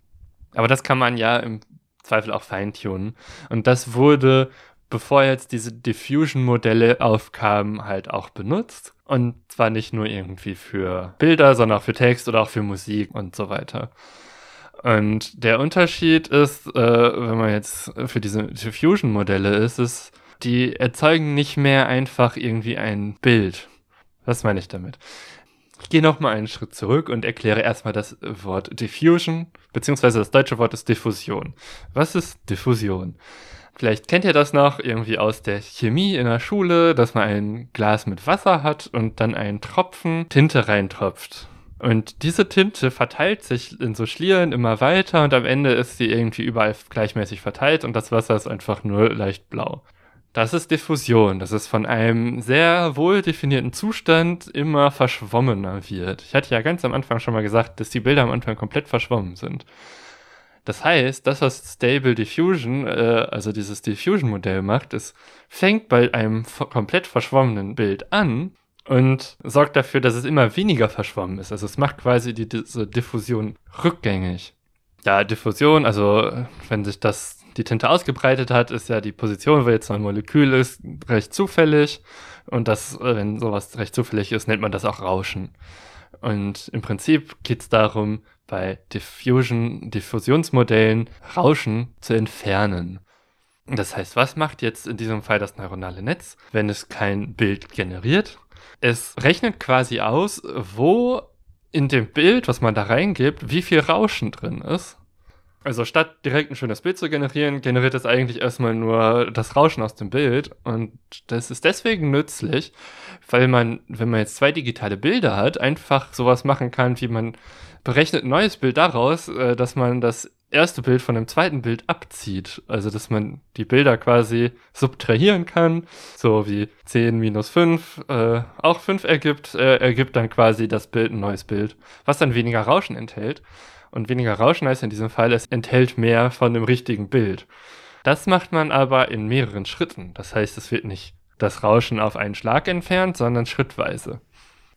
Aber das kann man ja im Zweifel auch feintunen. Und das wurde, bevor jetzt diese Diffusion-Modelle aufkamen, halt auch benutzt. Und zwar nicht nur irgendwie für Bilder, sondern auch für Text oder auch für Musik und so weiter. Und der Unterschied ist, äh, wenn man jetzt für diese Diffusion-Modelle ist, ist, die erzeugen nicht mehr einfach irgendwie ein Bild. Was meine ich damit? Ich gehe nochmal einen Schritt zurück und erkläre erstmal das Wort Diffusion, beziehungsweise das deutsche Wort ist Diffusion. Was ist Diffusion? Vielleicht kennt ihr das noch irgendwie aus der Chemie in der Schule, dass man ein Glas mit Wasser hat und dann einen Tropfen Tinte reintropft. Und diese Tinte verteilt sich in so Schlieren immer weiter und am Ende ist sie irgendwie überall gleichmäßig verteilt und das Wasser ist einfach nur leicht blau. Das ist Diffusion. Das ist von einem sehr wohl definierten Zustand immer verschwommener wird. Ich hatte ja ganz am Anfang schon mal gesagt, dass die Bilder am Anfang komplett verschwommen sind. Das heißt, das, was Stable Diffusion, äh, also dieses Diffusion-Modell macht, ist, fängt bei einem komplett verschwommenen Bild an und sorgt dafür, dass es immer weniger verschwommen ist. Also es macht quasi die, diese Diffusion rückgängig. Ja, Diffusion, also wenn sich das die Tinte ausgebreitet hat, ist ja die Position, wo jetzt ein Molekül ist, recht zufällig. Und das, äh, wenn sowas recht zufällig ist, nennt man das auch Rauschen. Und im Prinzip geht es darum, bei Diffusion, Diffusionsmodellen Rauschen zu entfernen. Das heißt, was macht jetzt in diesem Fall das neuronale Netz, wenn es kein Bild generiert? Es rechnet quasi aus, wo in dem Bild, was man da reingibt, wie viel Rauschen drin ist. Also statt direkt ein schönes Bild zu generieren, generiert es eigentlich erstmal nur das Rauschen aus dem Bild. Und das ist deswegen nützlich, weil man, wenn man jetzt zwei digitale Bilder hat, einfach sowas machen kann, wie man berechnet ein neues Bild daraus, äh, dass man das erste Bild von dem zweiten Bild abzieht. Also, dass man die Bilder quasi subtrahieren kann, so wie 10 minus 5 äh, auch 5 ergibt, äh, ergibt dann quasi das Bild ein neues Bild, was dann weniger Rauschen enthält. Und weniger Rauschen heißt in diesem Fall, es enthält mehr von dem richtigen Bild. Das macht man aber in mehreren Schritten. Das heißt, es wird nicht das Rauschen auf einen Schlag entfernt, sondern schrittweise.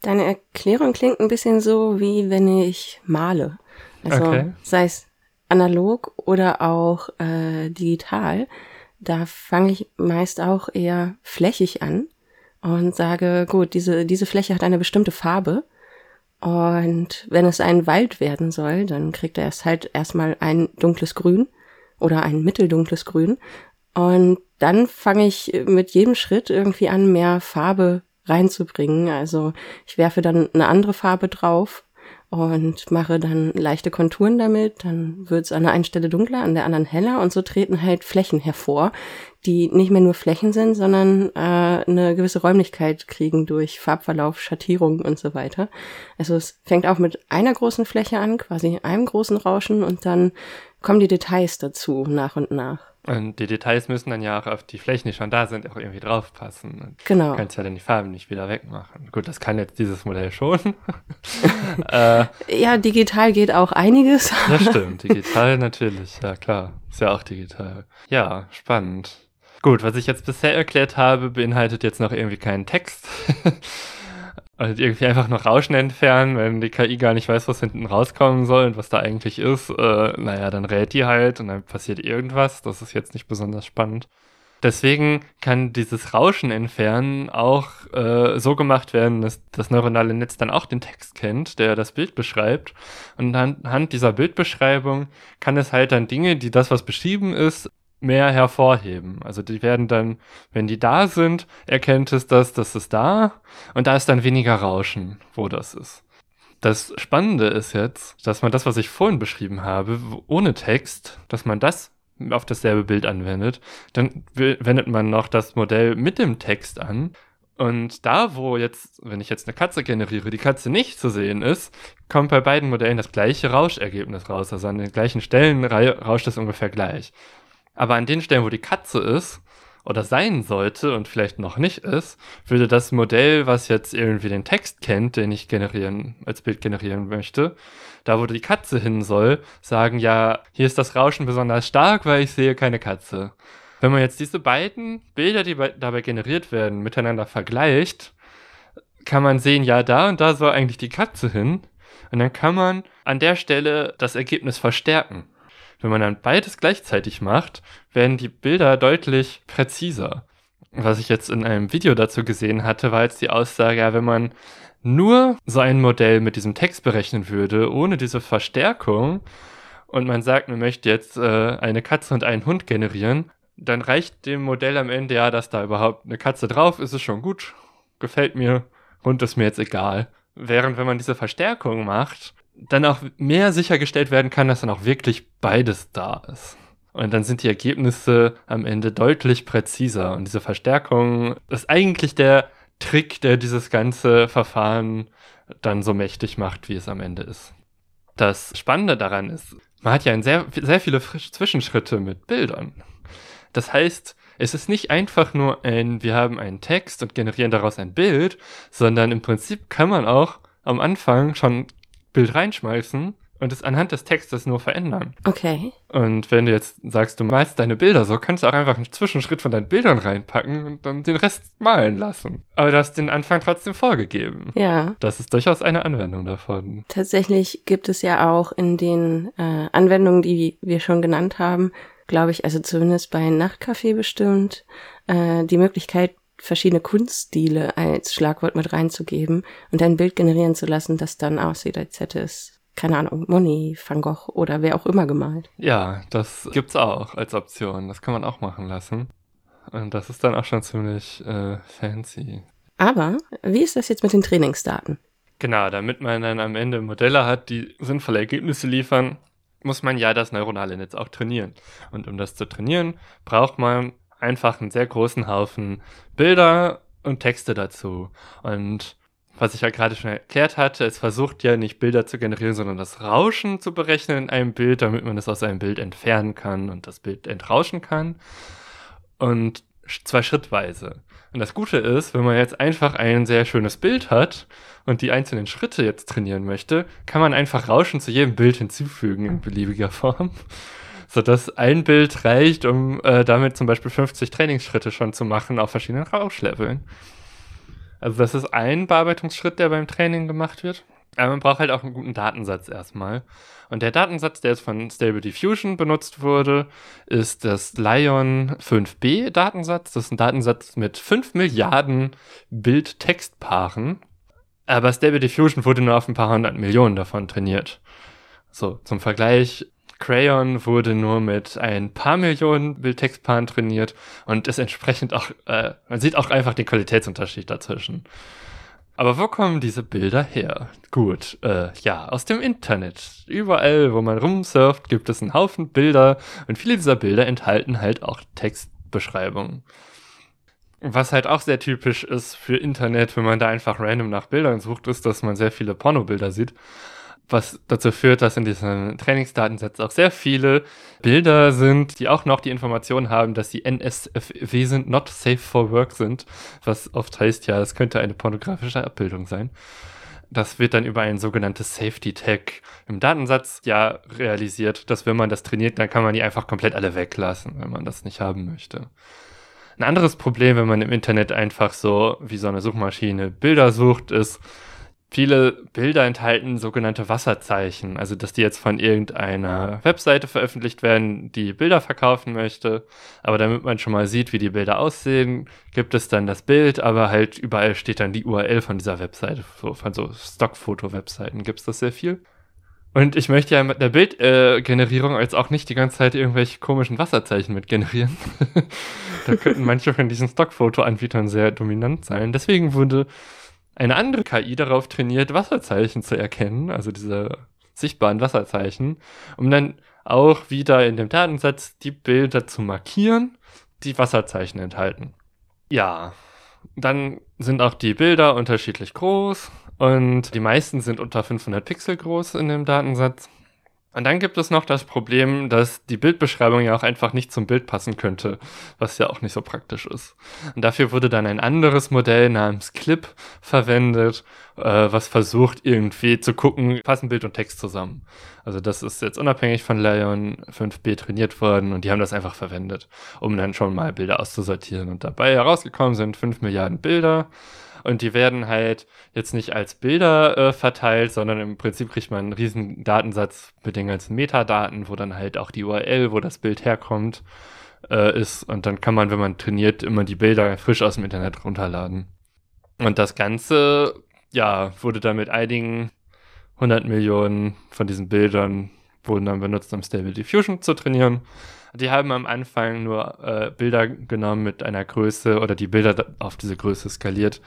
Deine Erklärung klingt ein bisschen so, wie wenn ich male. Also okay. sei es analog oder auch äh, digital, da fange ich meist auch eher flächig an und sage, gut, diese, diese Fläche hat eine bestimmte Farbe. Und wenn es ein Wald werden soll, dann kriegt er erst halt erstmal ein dunkles Grün oder ein mitteldunkles Grün. Und dann fange ich mit jedem Schritt irgendwie an, mehr Farbe reinzubringen. Also ich werfe dann eine andere Farbe drauf und mache dann leichte Konturen damit. Dann wird es an der einen Stelle dunkler, an der anderen heller und so treten halt Flächen hervor, die nicht mehr nur Flächen sind, sondern äh, eine gewisse Räumlichkeit kriegen durch Farbverlauf, Schattierung und so weiter. Also es fängt auch mit einer großen Fläche an, quasi einem großen Rauschen und dann kommen die Details dazu nach und nach. Und die Details müssen dann ja auch auf die Flächen, die schon da sind, auch irgendwie draufpassen. Genau. Du kannst ja dann die Farben nicht wieder wegmachen. Gut, das kann jetzt dieses Modell schon. äh, ja, digital geht auch einiges. das stimmt, digital natürlich, ja klar. Ist ja auch digital. Ja, spannend. Gut, was ich jetzt bisher erklärt habe, beinhaltet jetzt noch irgendwie keinen Text. Also irgendwie einfach noch Rauschen entfernen, wenn die KI gar nicht weiß, was hinten rauskommen soll und was da eigentlich ist. Äh, naja, dann rät die halt und dann passiert irgendwas. Das ist jetzt nicht besonders spannend. Deswegen kann dieses Rauschen entfernen auch äh, so gemacht werden, dass das neuronale Netz dann auch den Text kennt, der das Bild beschreibt. Und anhand dieser Bildbeschreibung kann es halt dann Dinge, die das, was beschrieben ist, mehr hervorheben. Also die werden dann, wenn die da sind, erkennt es das, das ist da und da ist dann weniger Rauschen, wo das ist. Das Spannende ist jetzt, dass man das, was ich vorhin beschrieben habe, ohne Text, dass man das auf dasselbe Bild anwendet. Dann wendet man noch das Modell mit dem Text an. Und da, wo jetzt, wenn ich jetzt eine Katze generiere, die Katze nicht zu sehen ist, kommt bei beiden Modellen das gleiche Rauschergebnis raus. Also an den gleichen Stellen rauscht es ungefähr gleich. Aber an den Stellen, wo die Katze ist oder sein sollte und vielleicht noch nicht ist, würde das Modell, was jetzt irgendwie den Text kennt, den ich generieren, als Bild generieren möchte, da wo die Katze hin soll, sagen, ja, hier ist das Rauschen besonders stark, weil ich sehe keine Katze. Wenn man jetzt diese beiden Bilder, die dabei generiert werden, miteinander vergleicht, kann man sehen, ja, da und da soll eigentlich die Katze hin. Und dann kann man an der Stelle das Ergebnis verstärken. Wenn man dann beides gleichzeitig macht, werden die Bilder deutlich präziser. Was ich jetzt in einem Video dazu gesehen hatte, war jetzt die Aussage, ja, wenn man nur so ein Modell mit diesem Text berechnen würde, ohne diese Verstärkung, und man sagt, man möchte jetzt äh, eine Katze und einen Hund generieren, dann reicht dem Modell am Ende ja, dass da überhaupt eine Katze drauf ist, ist schon gut, gefällt mir, Hund ist mir jetzt egal. Während wenn man diese Verstärkung macht, dann auch mehr sichergestellt werden kann, dass dann auch wirklich beides da ist. Und dann sind die Ergebnisse am Ende deutlich präziser. Und diese Verstärkung ist eigentlich der Trick, der dieses ganze Verfahren dann so mächtig macht, wie es am Ende ist. Das Spannende daran ist, man hat ja sehr, sehr viele Zwischenschritte mit Bildern. Das heißt, es ist nicht einfach nur ein, wir haben einen Text und generieren daraus ein Bild, sondern im Prinzip kann man auch am Anfang schon Bild reinschmeißen und es anhand des Textes nur verändern. Okay. Und wenn du jetzt sagst, du malst deine Bilder so, kannst du auch einfach einen Zwischenschritt von deinen Bildern reinpacken und dann den Rest malen lassen. Aber du hast den Anfang trotzdem vorgegeben. Ja. Das ist durchaus eine Anwendung davon. Tatsächlich gibt es ja auch in den äh, Anwendungen, die wir schon genannt haben, glaube ich, also zumindest bei Nachtcafé bestimmt, äh, die Möglichkeit, verschiedene Kunststile als Schlagwort mit reinzugeben und ein Bild generieren zu lassen, das dann aussieht, als hätte es, keine Ahnung, Monet, Van Gogh oder wer auch immer gemalt. Ja, das gibt's auch als Option. Das kann man auch machen lassen. Und das ist dann auch schon ziemlich äh, fancy. Aber wie ist das jetzt mit den Trainingsdaten? Genau, damit man dann am Ende Modelle hat, die sinnvolle Ergebnisse liefern, muss man ja das neuronale Netz auch trainieren. Und um das zu trainieren, braucht man einfach einen sehr großen Haufen Bilder und Texte dazu. Und was ich ja gerade schon erklärt hatte, es versucht ja nicht Bilder zu generieren, sondern das Rauschen zu berechnen in einem Bild, damit man es aus einem Bild entfernen kann und das Bild entrauschen kann. Und zwar schrittweise. Und das Gute ist, wenn man jetzt einfach ein sehr schönes Bild hat und die einzelnen Schritte jetzt trainieren möchte, kann man einfach Rauschen zu jedem Bild hinzufügen in beliebiger Form sodass ein Bild reicht, um äh, damit zum Beispiel 50 Trainingsschritte schon zu machen auf verschiedenen Rauschleveln. Also das ist ein Bearbeitungsschritt, der beim Training gemacht wird. Aber man braucht halt auch einen guten Datensatz erstmal. Und der Datensatz, der jetzt von Stable Diffusion benutzt wurde, ist das Lion 5b Datensatz. Das ist ein Datensatz mit 5 Milliarden Bild-Text-Paaren. Aber Stable Diffusion wurde nur auf ein paar hundert Millionen davon trainiert. So, zum Vergleich, Crayon wurde nur mit ein paar Millionen Bildtextpaaren trainiert und ist entsprechend auch, äh, man sieht auch einfach den Qualitätsunterschied dazwischen. Aber wo kommen diese Bilder her? Gut, äh, ja, aus dem Internet. Überall, wo man rumsurft, gibt es einen Haufen Bilder und viele dieser Bilder enthalten halt auch Textbeschreibungen. Was halt auch sehr typisch ist für Internet, wenn man da einfach random nach Bildern sucht, ist, dass man sehr viele Pornobilder sieht was dazu führt, dass in diesen Trainingsdatensätzen auch sehr viele Bilder sind, die auch noch die Information haben, dass die NSFW sind, not safe for work sind, was oft heißt, ja, das könnte eine pornografische Abbildung sein. Das wird dann über ein sogenanntes Safety Tag im Datensatz ja realisiert, dass wenn man das trainiert, dann kann man die einfach komplett alle weglassen, wenn man das nicht haben möchte. Ein anderes Problem, wenn man im Internet einfach so wie so eine Suchmaschine Bilder sucht, ist, Viele Bilder enthalten sogenannte Wasserzeichen, also dass die jetzt von irgendeiner Webseite veröffentlicht werden, die Bilder verkaufen möchte. Aber damit man schon mal sieht, wie die Bilder aussehen, gibt es dann das Bild, aber halt überall steht dann die URL von dieser Webseite. Von so Stockfoto-Webseiten gibt es das sehr viel. Und ich möchte ja mit der Bildgenerierung äh, jetzt auch nicht die ganze Zeit irgendwelche komischen Wasserzeichen mit generieren. da könnten manche von diesen Stockfoto-Anbietern sehr dominant sein. Deswegen wurde eine andere KI darauf trainiert, Wasserzeichen zu erkennen, also diese sichtbaren Wasserzeichen, um dann auch wieder in dem Datensatz die Bilder zu markieren, die Wasserzeichen enthalten. Ja, dann sind auch die Bilder unterschiedlich groß und die meisten sind unter 500 Pixel groß in dem Datensatz. Und dann gibt es noch das Problem, dass die Bildbeschreibung ja auch einfach nicht zum Bild passen könnte, was ja auch nicht so praktisch ist. Und dafür wurde dann ein anderes Modell namens Clip verwendet, äh, was versucht irgendwie zu gucken, passen Bild und Text zusammen. Also das ist jetzt unabhängig von Lion 5b trainiert worden und die haben das einfach verwendet, um dann schon mal Bilder auszusortieren. Und dabei herausgekommen sind 5 Milliarden Bilder und die werden halt jetzt nicht als Bilder äh, verteilt, sondern im Prinzip kriegt man einen riesen Datensatz mit den ganzen Metadaten, wo dann halt auch die URL, wo das Bild herkommt, äh, ist. Und dann kann man, wenn man trainiert, immer die Bilder frisch aus dem Internet runterladen. Und das Ganze, ja, wurde dann mit einigen 100 Millionen von diesen Bildern wurden dann benutzt, um Stable Diffusion zu trainieren. Die haben am Anfang nur äh, Bilder genommen mit einer Größe oder die Bilder auf diese Größe skaliert,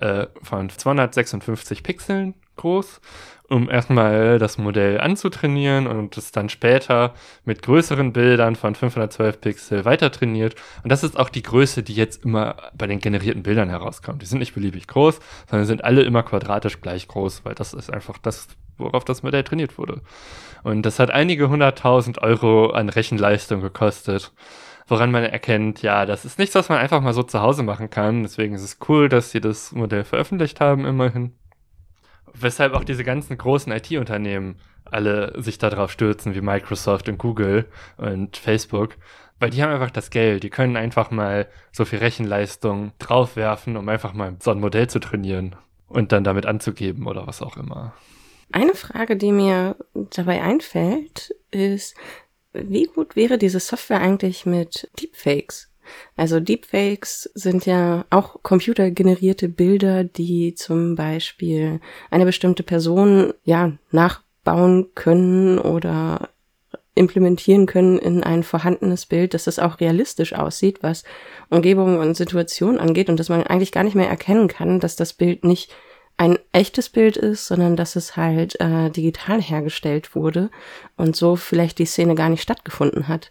äh, von 256 Pixeln groß um erstmal das Modell anzutrainieren und es dann später mit größeren Bildern von 512 Pixel weiter trainiert. Und das ist auch die Größe, die jetzt immer bei den generierten Bildern herauskommt. Die sind nicht beliebig groß, sondern sind alle immer quadratisch gleich groß, weil das ist einfach das, worauf das Modell trainiert wurde. Und das hat einige hunderttausend Euro an Rechenleistung gekostet woran man erkennt, ja, das ist nichts, was man einfach mal so zu Hause machen kann. Deswegen ist es cool, dass sie das Modell veröffentlicht haben, immerhin. Weshalb auch diese ganzen großen IT-Unternehmen alle sich darauf stürzen, wie Microsoft und Google und Facebook. Weil die haben einfach das Geld, die können einfach mal so viel Rechenleistung draufwerfen, um einfach mal so ein Modell zu trainieren und dann damit anzugeben oder was auch immer. Eine Frage, die mir dabei einfällt, ist, wie gut wäre diese Software eigentlich mit Deepfakes? Also Deepfakes sind ja auch computergenerierte Bilder, die zum Beispiel eine bestimmte Person ja nachbauen können oder implementieren können in ein vorhandenes Bild, dass das auch realistisch aussieht, was Umgebung und Situation angeht und dass man eigentlich gar nicht mehr erkennen kann, dass das Bild nicht ein echtes Bild ist, sondern dass es halt äh, digital hergestellt wurde und so vielleicht die Szene gar nicht stattgefunden hat.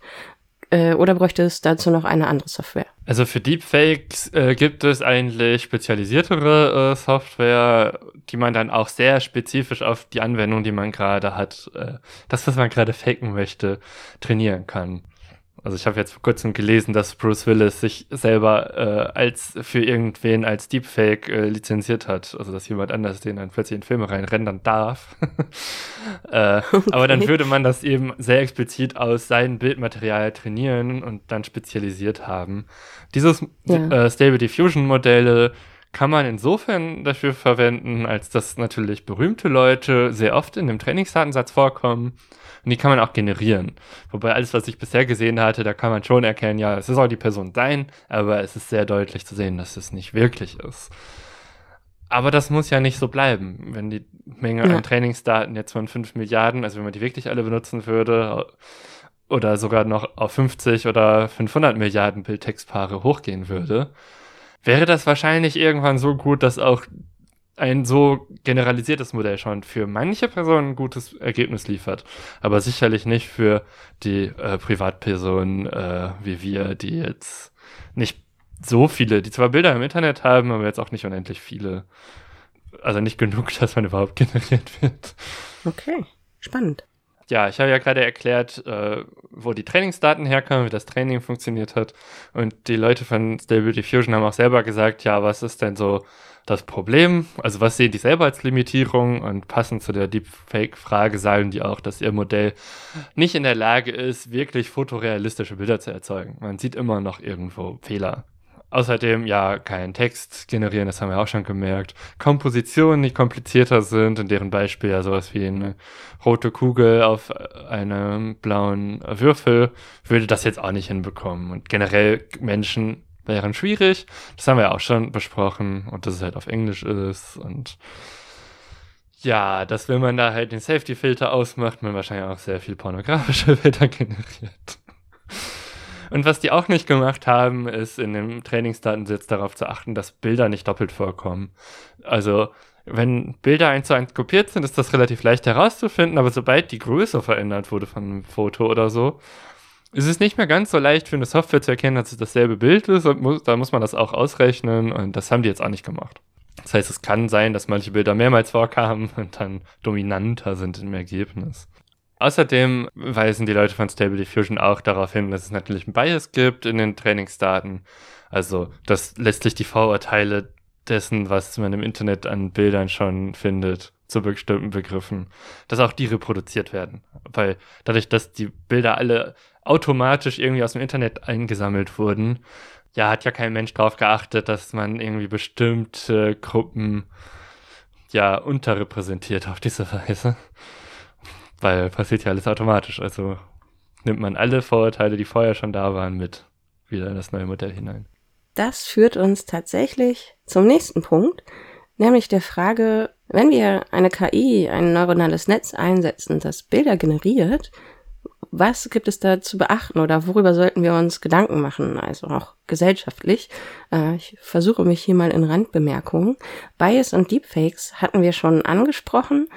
Äh, oder bräuchte es dazu noch eine andere Software? Also für Deepfakes äh, gibt es eigentlich spezialisiertere äh, Software, die man dann auch sehr spezifisch auf die Anwendung, die man gerade hat, äh, das, was man gerade faken möchte, trainieren kann. Also ich habe jetzt vor kurzem gelesen, dass Bruce Willis sich selber äh, als für irgendwen als Deepfake äh, lizenziert hat. Also dass jemand anders den dann plötzlich in Filme reinrendern darf. äh, okay. Aber dann würde man das eben sehr explizit aus seinem Bildmaterial trainieren und dann spezialisiert haben. Dieses ja. äh, Stable Diffusion Modelle kann man insofern dafür verwenden, als dass natürlich berühmte Leute sehr oft in dem Trainingsdatensatz vorkommen und die kann man auch generieren. Wobei alles, was ich bisher gesehen hatte, da kann man schon erkennen, ja, es ist auch die Person sein, aber es ist sehr deutlich zu sehen, dass es nicht wirklich ist. Aber das muss ja nicht so bleiben. Wenn die Menge ja. an Trainingsdaten jetzt von 5 Milliarden, also wenn man die wirklich alle benutzen würde, oder sogar noch auf 50 oder 500 Milliarden Bildtextpaare hochgehen würde, wäre das wahrscheinlich irgendwann so gut, dass auch ein so generalisiertes Modell schon für manche Personen ein gutes Ergebnis liefert, aber sicherlich nicht für die äh, Privatpersonen äh, wie wir, die jetzt nicht so viele, die zwar Bilder im Internet haben, aber jetzt auch nicht unendlich viele. Also nicht genug, dass man überhaupt generiert wird. Okay, spannend. Ja, ich habe ja gerade erklärt, äh, wo die Trainingsdaten herkamen, wie das Training funktioniert hat. Und die Leute von Stable Diffusion haben auch selber gesagt, ja, was ist denn so das Problem, also was sehen die selber als Limitierung und passend zu der Deepfake-Frage sagen die auch, dass ihr Modell nicht in der Lage ist, wirklich fotorealistische Bilder zu erzeugen. Man sieht immer noch irgendwo Fehler. Außerdem, ja, keinen Text generieren, das haben wir auch schon gemerkt. Kompositionen, die komplizierter sind, in deren Beispiel ja sowas wie eine rote Kugel auf einem blauen Würfel, würde das jetzt auch nicht hinbekommen. Und generell Menschen wären schwierig. Das haben wir auch schon besprochen und dass es halt auf Englisch ist und ja, dass wenn man da halt den Safety-Filter ausmacht, man wahrscheinlich auch sehr viel pornografische Bilder generiert. Und was die auch nicht gemacht haben, ist in dem Trainingsdatensatz darauf zu achten, dass Bilder nicht doppelt vorkommen. Also, wenn Bilder eins zu eins kopiert sind, ist das relativ leicht herauszufinden, aber sobald die Größe verändert wurde von einem Foto oder so, es ist nicht mehr ganz so leicht für eine Software zu erkennen, dass es dasselbe Bild ist und muss, da muss man das auch ausrechnen und das haben die jetzt auch nicht gemacht. Das heißt, es kann sein, dass manche Bilder mehrmals vorkamen und dann dominanter sind im Ergebnis. Außerdem weisen die Leute von Stable Diffusion auch darauf hin, dass es natürlich einen Bias gibt in den Trainingsdaten. Also, dass letztlich die Vorurteile dessen, was man im Internet an Bildern schon findet, zu bestimmten Begriffen, dass auch die reproduziert werden. Weil dadurch, dass die Bilder alle automatisch irgendwie aus dem Internet eingesammelt wurden, ja, hat ja kein Mensch darauf geachtet, dass man irgendwie bestimmte Gruppen ja unterrepräsentiert auf diese Weise. Weil passiert ja alles automatisch. Also nimmt man alle Vorurteile, die vorher schon da waren, mit wieder in das neue Modell hinein. Das führt uns tatsächlich zum nächsten Punkt, nämlich der Frage, wenn wir eine KI, ein neuronales Netz einsetzen, das Bilder generiert, Was gibt es da zu beachten oder worüber sollten wir uns Gedanken machen, also auch gesellschaftlich? Äh, ich versuche mich hier mal in Randbemerkungen. Bias und Deepfakes hatten wir schon angesprochen.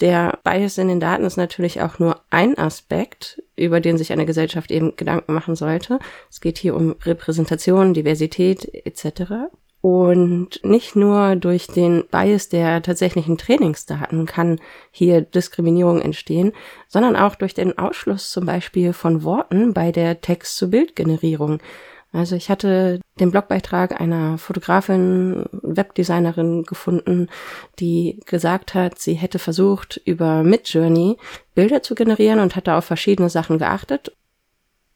Der Bias in den Daten ist natürlich auch nur ein Aspekt, über den sich eine Gesellschaft eben Gedanken machen sollte. Es geht hier um Repräsentation, Diversität etc. Und nicht nur durch den Bias der tatsächlichen Trainingsdaten kann hier Diskriminierung entstehen, sondern auch durch den Ausschluss zum Beispiel von Worten bei der Text-zu-Bild-Generierung. Also ich hatte den Blogbeitrag einer Fotografin, Webdesignerin gefunden, die gesagt hat, sie hätte versucht, über Midjourney Bilder zu generieren und hat da auf verschiedene Sachen geachtet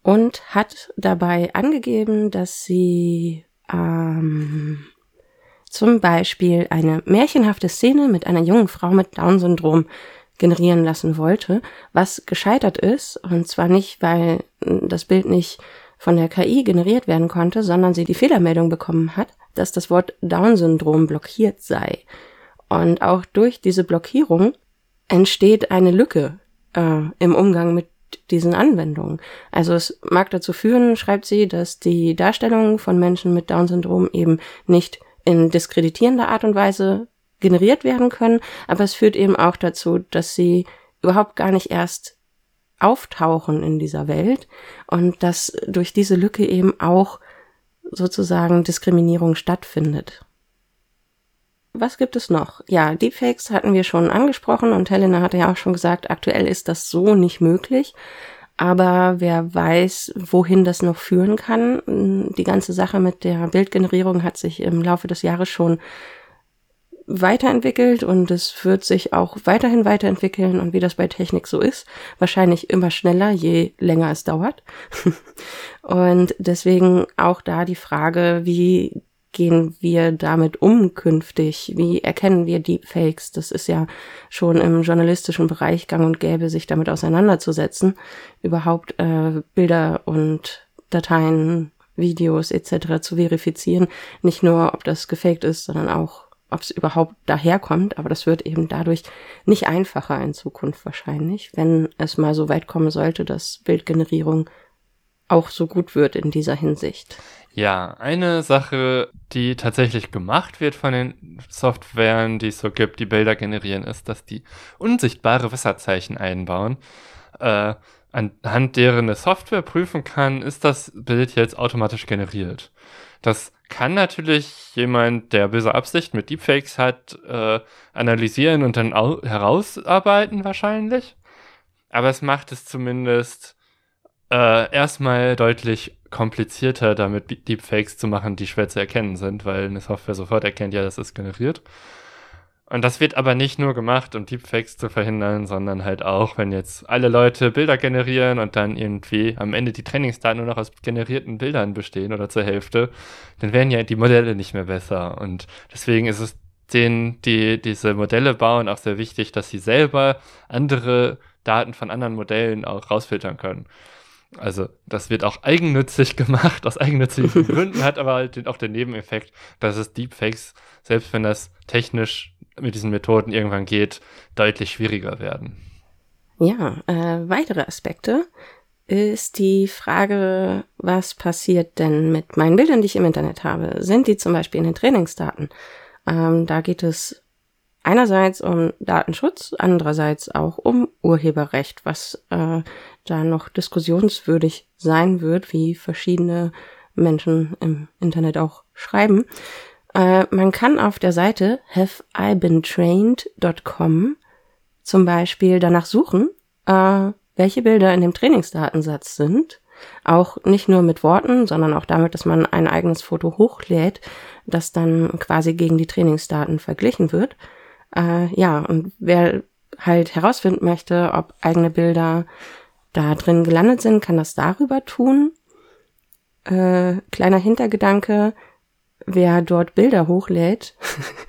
und hat dabei angegeben, dass sie ähm, zum Beispiel eine märchenhafte Szene mit einer jungen Frau mit Down-Syndrom generieren lassen wollte, was gescheitert ist, und zwar nicht, weil das Bild nicht von der KI generiert werden konnte, sondern sie die Fehlermeldung bekommen hat, dass das Wort Down-Syndrom blockiert sei. Und auch durch diese Blockierung entsteht eine Lücke äh, im Umgang mit diesen Anwendungen. Also es mag dazu führen, schreibt sie, dass die Darstellungen von Menschen mit Down-Syndrom eben nicht in diskreditierender Art und Weise generiert werden können, aber es führt eben auch dazu, dass sie überhaupt gar nicht erst auftauchen in dieser Welt und dass durch diese Lücke eben auch sozusagen Diskriminierung stattfindet. Was gibt es noch? Ja, Deepfakes hatten wir schon angesprochen und Helena hatte ja auch schon gesagt, aktuell ist das so nicht möglich. Aber wer weiß, wohin das noch führen kann. Die ganze Sache mit der Bildgenerierung hat sich im Laufe des Jahres schon weiterentwickelt und es wird sich auch weiterhin weiterentwickeln und wie das bei Technik so ist, wahrscheinlich immer schneller, je länger es dauert. und deswegen auch da die Frage, wie gehen wir damit um künftig? Wie erkennen wir Deepfakes? Das ist ja schon im journalistischen Bereich gang und gäbe, sich damit auseinanderzusetzen, überhaupt äh, Bilder und Dateien, Videos etc. zu verifizieren. Nicht nur, ob das gefaked ist, sondern auch, ob es überhaupt daherkommt. Aber das wird eben dadurch nicht einfacher in Zukunft wahrscheinlich, wenn es mal so weit kommen sollte, dass Bildgenerierung auch so gut wird in dieser Hinsicht. Ja, eine Sache, die tatsächlich gemacht wird von den Softwaren, die es so gibt, die Bilder generieren, ist, dass die unsichtbare Wasserzeichen einbauen. Äh, anhand deren eine Software prüfen kann, ist das Bild jetzt automatisch generiert. Das kann natürlich jemand, der böse Absicht mit Deepfakes hat, äh, analysieren und dann herausarbeiten wahrscheinlich. Aber es macht es zumindest äh, erstmal deutlich komplizierter, damit Deepfakes zu machen, die schwer zu erkennen sind, weil eine Software sofort erkennt, ja, das ist generiert. Und das wird aber nicht nur gemacht, um Deepfakes zu verhindern, sondern halt auch, wenn jetzt alle Leute Bilder generieren und dann irgendwie am Ende die Trainingsdaten nur noch aus generierten Bildern bestehen oder zur Hälfte, dann werden ja die Modelle nicht mehr besser. Und deswegen ist es denen, die diese Modelle bauen, auch sehr wichtig, dass sie selber andere Daten von anderen Modellen auch rausfiltern können. Also das wird auch eigennützig gemacht, aus eigennützigen Gründen, hat aber halt auch den Nebeneffekt, dass es Deepfakes, selbst wenn das technisch mit diesen Methoden irgendwann geht, deutlich schwieriger werden. Ja, äh, weitere Aspekte ist die Frage, was passiert denn mit meinen Bildern, die ich im Internet habe? Sind die zum Beispiel in den Trainingsdaten? Ähm, da geht es einerseits um Datenschutz, andererseits auch um Urheberrecht, was äh, da noch diskussionswürdig sein wird, wie verschiedene Menschen im Internet auch schreiben. Äh, man kann auf der Seite haveibeentrained.com zum Beispiel danach suchen, äh, welche Bilder in dem Trainingsdatensatz sind. Auch nicht nur mit Worten, sondern auch damit, dass man ein eigenes Foto hochlädt, das dann quasi gegen die Trainingsdaten verglichen wird. Äh, ja, und wer halt herausfinden möchte, ob eigene Bilder da drin gelandet sind, kann das darüber tun. Äh, kleiner Hintergedanke, wer dort Bilder hochlädt,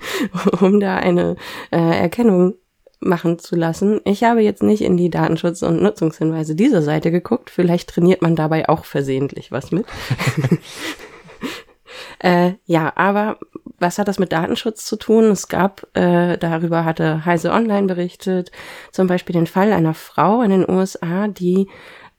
um da eine äh, Erkennung machen zu lassen. Ich habe jetzt nicht in die Datenschutz- und Nutzungshinweise dieser Seite geguckt. Vielleicht trainiert man dabei auch versehentlich was mit. äh, ja, aber was hat das mit Datenschutz zu tun? Es gab, äh, darüber hatte Heise Online berichtet, zum Beispiel den Fall einer Frau in den USA, die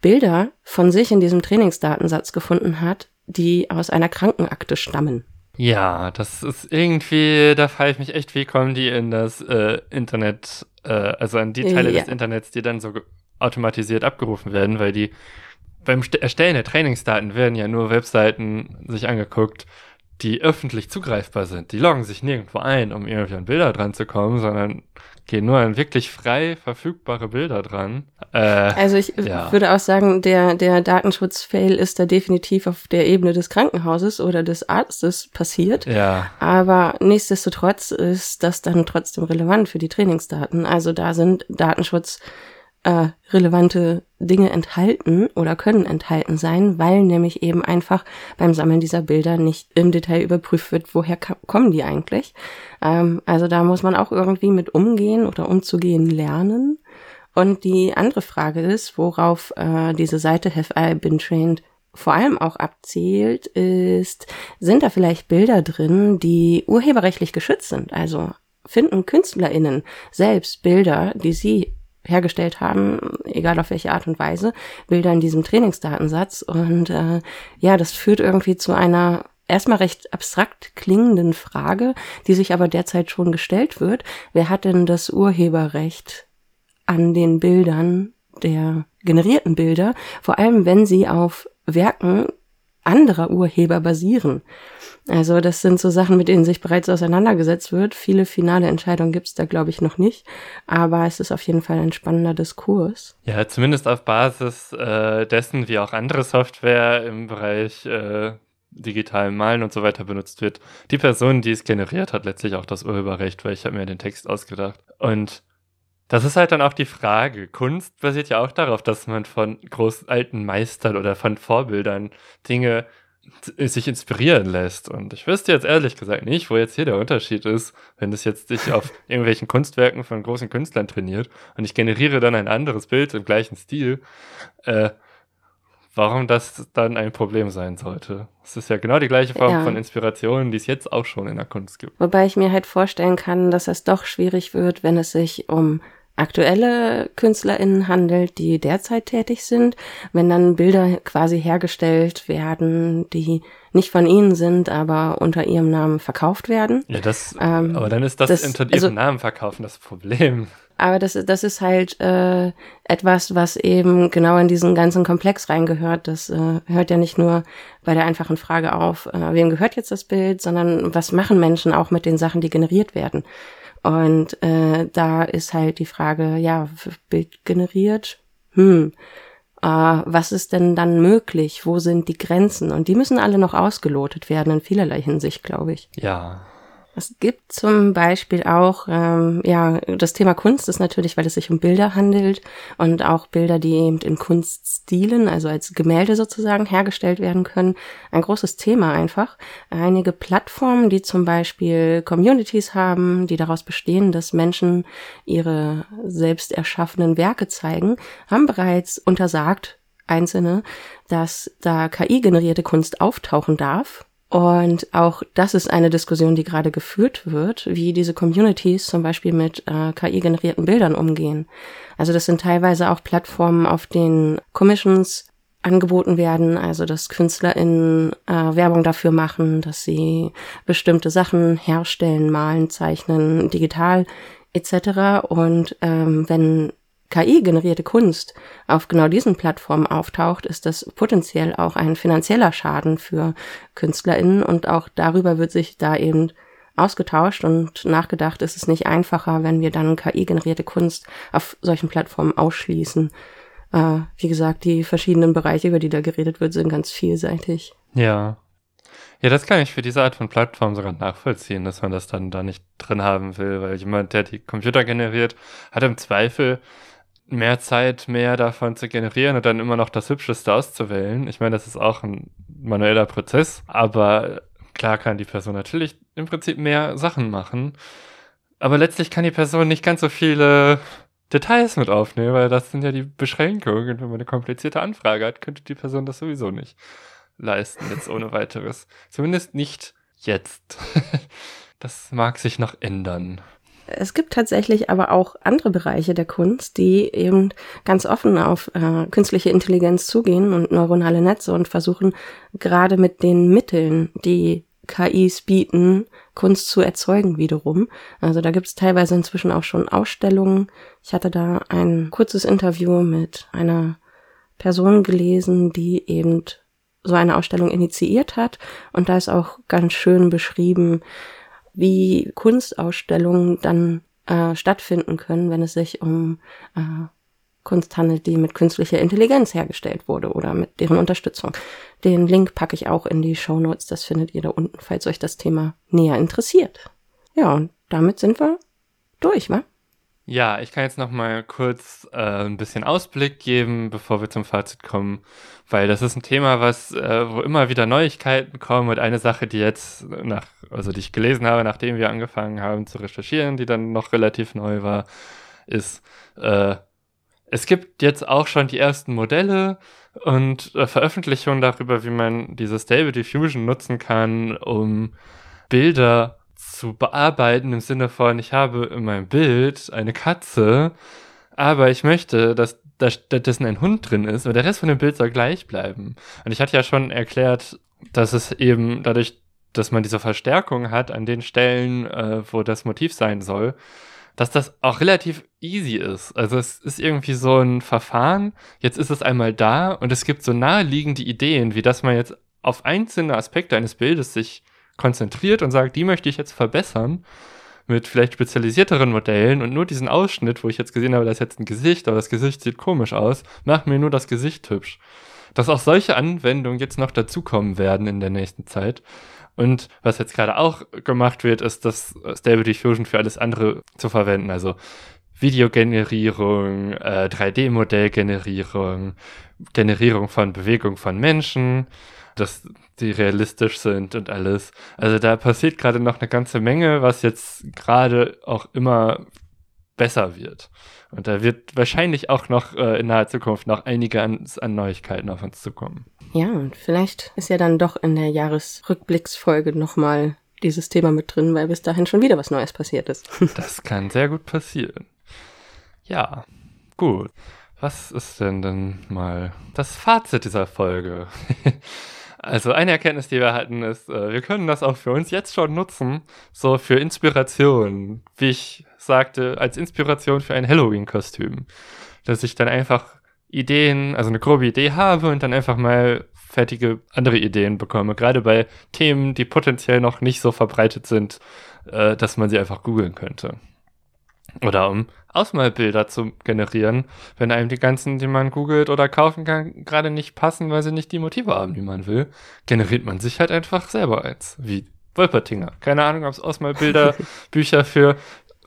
Bilder von sich in diesem Trainingsdatensatz gefunden hat, die aus einer Krankenakte stammen. Ja, das ist irgendwie, da frage ich mich echt, wie kommen die in das äh, Internet, äh, also an die Teile ja. des Internets, die dann so automatisiert abgerufen werden, weil die beim Erstellen der Trainingsdaten werden ja nur Webseiten sich angeguckt, die öffentlich zugreifbar sind. Die loggen sich nirgendwo ein, um irgendwie an Bilder dran zu kommen, sondern gehen nur an wirklich frei verfügbare Bilder dran. Äh, also ich ja. würde auch sagen, der, der Datenschutzfail ist da definitiv auf der Ebene des Krankenhauses oder des Arztes passiert. Ja. Aber nichtsdestotrotz ist das dann trotzdem relevant für die Trainingsdaten. Also da sind Datenschutz äh, relevante Dinge enthalten oder können enthalten sein, weil nämlich eben einfach beim Sammeln dieser Bilder nicht im Detail überprüft wird, woher kommen die eigentlich. Ähm, also da muss man auch irgendwie mit umgehen oder umzugehen lernen. Und die andere Frage ist, worauf äh, diese Seite Have I Been Trained vor allem auch abzielt, ist, sind da vielleicht Bilder drin, die urheberrechtlich geschützt sind? Also finden KünstlerInnen selbst Bilder, die sie hergestellt haben, egal auf welche Art und Weise, Bilder in diesem Trainingsdatensatz. Und äh, ja, das führt irgendwie zu einer erstmal recht abstrakt klingenden Frage, die sich aber derzeit schon gestellt wird. Wer hat denn das Urheberrecht an den Bildern der generierten Bilder, vor allem wenn sie auf Werken anderer Urheber basieren? Also das sind so Sachen, mit denen sich bereits auseinandergesetzt wird. Viele finale Entscheidungen gibt es da, glaube ich, noch nicht. Aber es ist auf jeden Fall ein spannender Diskurs. Ja, zumindest auf Basis äh, dessen, wie auch andere Software im Bereich äh, digitalen Malen und so weiter benutzt wird. Die Person, die es generiert, hat letztlich auch das Urheberrecht, weil ich habe mir den Text ausgedacht. Und das ist halt dann auch die Frage. Kunst basiert ja auch darauf, dass man von großen alten Meistern oder von Vorbildern Dinge sich inspirieren lässt. Und ich wüsste jetzt ehrlich gesagt nicht, wo jetzt hier der Unterschied ist, wenn es jetzt sich auf irgendwelchen Kunstwerken von großen Künstlern trainiert und ich generiere dann ein anderes Bild im gleichen Stil, äh, warum das dann ein Problem sein sollte. Es ist ja genau die gleiche Form ja. von Inspiration, die es jetzt auch schon in der Kunst gibt. Wobei ich mir halt vorstellen kann, dass es doch schwierig wird, wenn es sich um aktuelle KünstlerInnen handelt, die derzeit tätig sind, wenn dann Bilder quasi hergestellt werden, die nicht von ihnen sind, aber unter ihrem Namen verkauft werden. Ja, das, ähm, aber dann ist das, das unter ihrem also, Namen verkaufen das Problem. Aber das, das ist halt äh, etwas, was eben genau in diesen ganzen Komplex reingehört. Das äh, hört ja nicht nur bei der einfachen Frage auf, äh, wem gehört jetzt das Bild, sondern was machen Menschen auch mit den Sachen, die generiert werden. Und äh, da ist halt die Frage, ja, Bild generiert, hm, äh, was ist denn dann möglich? Wo sind die Grenzen? Und die müssen alle noch ausgelotet werden in vielerlei Hinsicht, glaube ich. Ja, es gibt zum Beispiel auch, ähm, ja, das Thema Kunst ist natürlich, weil es sich um Bilder handelt und auch Bilder, die eben in Kunststilen, also als Gemälde sozusagen hergestellt werden können, ein großes Thema einfach. Einige Plattformen, die zum Beispiel Communities haben, die daraus bestehen, dass Menschen ihre selbst erschaffenen Werke zeigen, haben bereits untersagt, einzelne, dass da KI-generierte Kunst auftauchen darf und auch das ist eine Diskussion, die gerade geführt wird, wie diese Communities zum Beispiel mit äh, KI-generierten Bildern umgehen. Also das sind teilweise auch Plattformen, auf denen Commissions angeboten werden, also dass KünstlerInnen äh, Werbung dafür machen, dass sie bestimmte Sachen herstellen, malen, zeichnen, digital etc. Und ähm, wenn KI-generierte Kunst auf genau diesen Plattformen auftaucht, ist das potenziell auch ein finanzieller Schaden für KünstlerInnen und auch darüber wird sich da eben ausgetauscht und nachgedacht, ist es nicht einfacher, wenn wir dann KI-generierte Kunst auf solchen Plattformen ausschließen. Äh, wie gesagt, die verschiedenen Bereiche, über die da geredet wird, sind ganz vielseitig. Ja. Ja, das kann ich für diese Art von Plattform sogar nachvollziehen, dass man das dann da nicht drin haben will, weil jemand, der die Computer generiert, hat im Zweifel mehr Zeit, mehr davon zu generieren und dann immer noch das Hübscheste auszuwählen. Ich meine, das ist auch ein manueller Prozess, aber klar kann die Person natürlich im Prinzip mehr Sachen machen. Aber letztlich kann die Person nicht ganz so viele Details mit aufnehmen, weil das sind ja die Beschränkungen. Und wenn man eine komplizierte Anfrage hat, könnte die Person das sowieso nicht leisten, jetzt ohne weiteres. Zumindest nicht jetzt. das mag sich noch ändern. Es gibt tatsächlich aber auch andere Bereiche der Kunst, die eben ganz offen auf äh, künstliche Intelligenz zugehen und neuronale Netze und versuchen gerade mit den Mitteln, die KIs bieten, Kunst zu erzeugen wiederum. Also da gibt es teilweise inzwischen auch schon Ausstellungen. Ich hatte da ein kurzes Interview mit einer Person gelesen, die eben so eine Ausstellung initiiert hat. Und da ist auch ganz schön beschrieben, wie Kunstausstellungen dann äh, stattfinden können, wenn es sich um äh, Kunst handelt, die mit künstlicher Intelligenz hergestellt wurde oder mit deren Unterstützung. Den Link packe ich auch in die Show Notes. Das findet ihr da unten, falls euch das Thema näher interessiert. Ja, und damit sind wir durch, wa? Ja, ich kann jetzt noch mal kurz äh, ein bisschen Ausblick geben, bevor wir zum Fazit kommen, weil das ist ein Thema, was äh, wo immer wieder Neuigkeiten kommen und eine Sache, die jetzt nach also die ich gelesen habe, nachdem wir angefangen haben zu recherchieren, die dann noch relativ neu war, ist äh, es gibt jetzt auch schon die ersten Modelle und äh, Veröffentlichungen darüber, wie man diese Stable Diffusion nutzen kann, um Bilder zu bearbeiten im Sinne von, ich habe in meinem Bild eine Katze, aber ich möchte, dass da stattdessen ein Hund drin ist, aber der Rest von dem Bild soll gleich bleiben. Und ich hatte ja schon erklärt, dass es eben dadurch, dass man diese Verstärkung hat an den Stellen, äh, wo das Motiv sein soll, dass das auch relativ easy ist. Also es ist irgendwie so ein Verfahren, jetzt ist es einmal da und es gibt so naheliegende Ideen, wie dass man jetzt auf einzelne Aspekte eines Bildes sich konzentriert und sagt, die möchte ich jetzt verbessern mit vielleicht spezialisierteren Modellen und nur diesen Ausschnitt, wo ich jetzt gesehen habe, da ist jetzt ein Gesicht, aber das Gesicht sieht komisch aus, mach mir nur das Gesicht hübsch. Dass auch solche Anwendungen jetzt noch dazukommen werden in der nächsten Zeit. Und was jetzt gerade auch gemacht wird, ist das Stable Diffusion für alles andere zu verwenden. Also Videogenerierung, äh, 3D-Modellgenerierung, Generierung von Bewegung von Menschen, dass die realistisch sind und alles. Also da passiert gerade noch eine ganze Menge, was jetzt gerade auch immer besser wird. Und da wird wahrscheinlich auch noch äh, in naher Zukunft noch einige an, an Neuigkeiten auf uns zukommen. Ja, und vielleicht ist ja dann doch in der Jahresrückblicksfolge nochmal dieses Thema mit drin, weil bis dahin schon wieder was Neues passiert ist. das kann sehr gut passieren. Ja, gut. Was ist denn dann mal das Fazit dieser Folge? Also eine Erkenntnis, die wir hatten, ist, äh, wir können das auch für uns jetzt schon nutzen, so für Inspiration, wie ich sagte, als Inspiration für ein Halloween-Kostüm. Dass ich dann einfach Ideen, also eine grobe Idee habe und dann einfach mal fertige andere Ideen bekomme. Gerade bei Themen, die potenziell noch nicht so verbreitet sind, äh, dass man sie einfach googeln könnte. Oder um Ausmalbilder zu generieren, wenn einem die ganzen, die man googelt oder kaufen kann, gerade nicht passen, weil sie nicht die Motive haben, die man will, generiert man sich halt einfach selber eins. Wie Wolpertinger. Keine Ahnung, ob es Ausmalbilder, Bücher für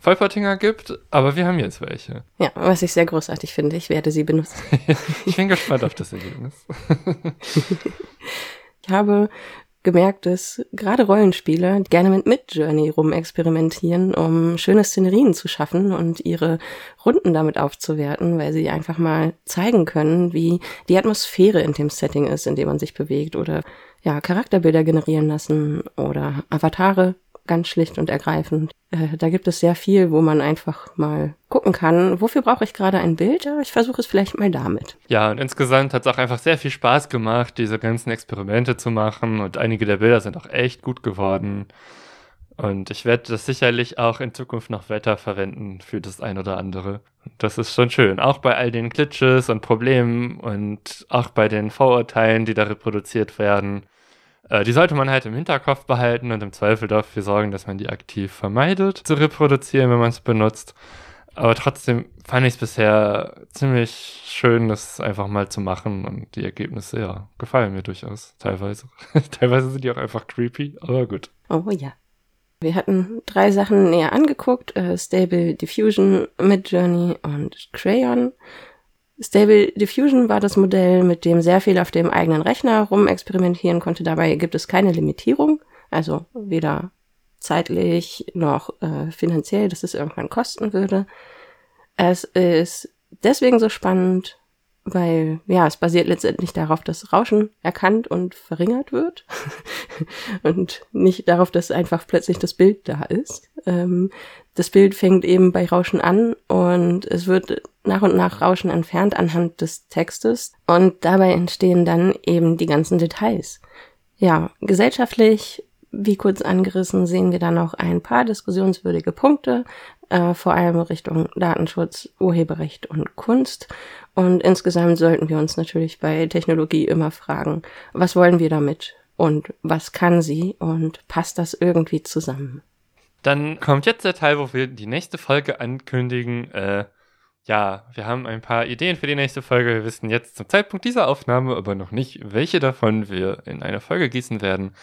Wolpertinger gibt, aber wir haben jetzt welche. Ja, was ich sehr großartig finde. Ich werde sie benutzen. ich bin gespannt auf das Ergebnis. ich habe gemerkt, dass gerade Rollenspieler gerne mit Midjourney rumexperimentieren, um schöne Szenerien zu schaffen und ihre Runden damit aufzuwerten, weil sie einfach mal zeigen können, wie die Atmosphäre in dem Setting ist, in dem man sich bewegt oder ja, Charakterbilder generieren lassen oder Avatare ganz schlicht und ergreifend. Äh, da gibt es sehr viel, wo man einfach mal gucken kann, wofür brauche ich gerade ein Bild? Ich versuche es vielleicht mal damit. Ja, und insgesamt hat es auch einfach sehr viel Spaß gemacht, diese ganzen Experimente zu machen und einige der Bilder sind auch echt gut geworden. Und ich werde das sicherlich auch in Zukunft noch weiter verwenden für das ein oder andere. Das ist schon schön. Auch bei all den Glitches und Problemen und auch bei den Vorurteilen, die da reproduziert werden. Äh, die sollte man halt im Hinterkopf behalten und im Zweifel dafür sorgen, dass man die aktiv vermeidet zu reproduzieren, wenn man es benutzt. Aber trotzdem fand ich es bisher ziemlich schön, das einfach mal zu machen und die Ergebnisse, ja, gefallen mir durchaus teilweise. teilweise sind die auch einfach creepy, aber gut. Oh ja. Wir hatten drei Sachen näher angeguckt, äh, Stable Diffusion, Midjourney und Crayon. Stable Diffusion war das Modell, mit dem sehr viel auf dem eigenen Rechner rumexperimentieren konnte. Dabei gibt es keine Limitierung, also weder zeitlich noch äh, finanziell, dass es irgendwann kosten würde. Es ist deswegen so spannend, weil ja, es basiert letztendlich darauf, dass Rauschen erkannt und verringert wird und nicht darauf, dass einfach plötzlich das Bild da ist. Ähm, das Bild fängt eben bei Rauschen an und es wird nach und nach Rauschen entfernt anhand des Textes und dabei entstehen dann eben die ganzen Details. Ja, gesellschaftlich, wie kurz angerissen, sehen wir dann noch ein paar diskussionswürdige Punkte, äh, vor allem Richtung Datenschutz, Urheberrecht und Kunst. Und insgesamt sollten wir uns natürlich bei Technologie immer fragen, was wollen wir damit und was kann sie und passt das irgendwie zusammen? Dann kommt jetzt der Teil, wo wir die nächste Folge ankündigen. Äh, ja, wir haben ein paar Ideen für die nächste Folge. Wir wissen jetzt zum Zeitpunkt dieser Aufnahme aber noch nicht, welche davon wir in eine Folge gießen werden.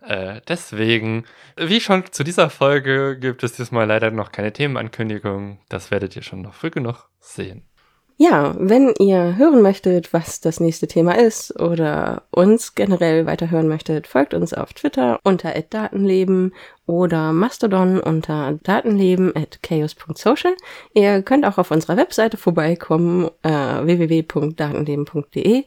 Äh, deswegen, wie schon zu dieser Folge, gibt es diesmal leider noch keine Themenankündigung. Das werdet ihr schon noch früh genug sehen. Ja, wenn ihr hören möchtet, was das nächste Thema ist oder uns generell weiterhören möchtet, folgt uns auf Twitter unter @datenleben oder Mastodon unter datenleben@chaos.social. Ihr könnt auch auf unserer Webseite vorbeikommen äh, www.datenleben.de.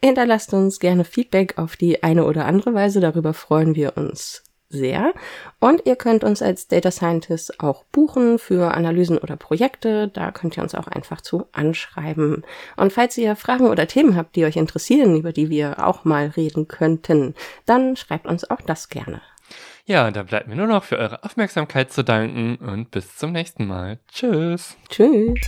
Hinterlasst uns gerne Feedback auf die eine oder andere Weise, darüber freuen wir uns sehr. Und ihr könnt uns als Data Scientist auch buchen für Analysen oder Projekte. Da könnt ihr uns auch einfach zu anschreiben. Und falls ihr Fragen oder Themen habt, die euch interessieren, über die wir auch mal reden könnten, dann schreibt uns auch das gerne. Ja, da bleibt mir nur noch für eure Aufmerksamkeit zu danken und bis zum nächsten Mal. Tschüss. Tschüss.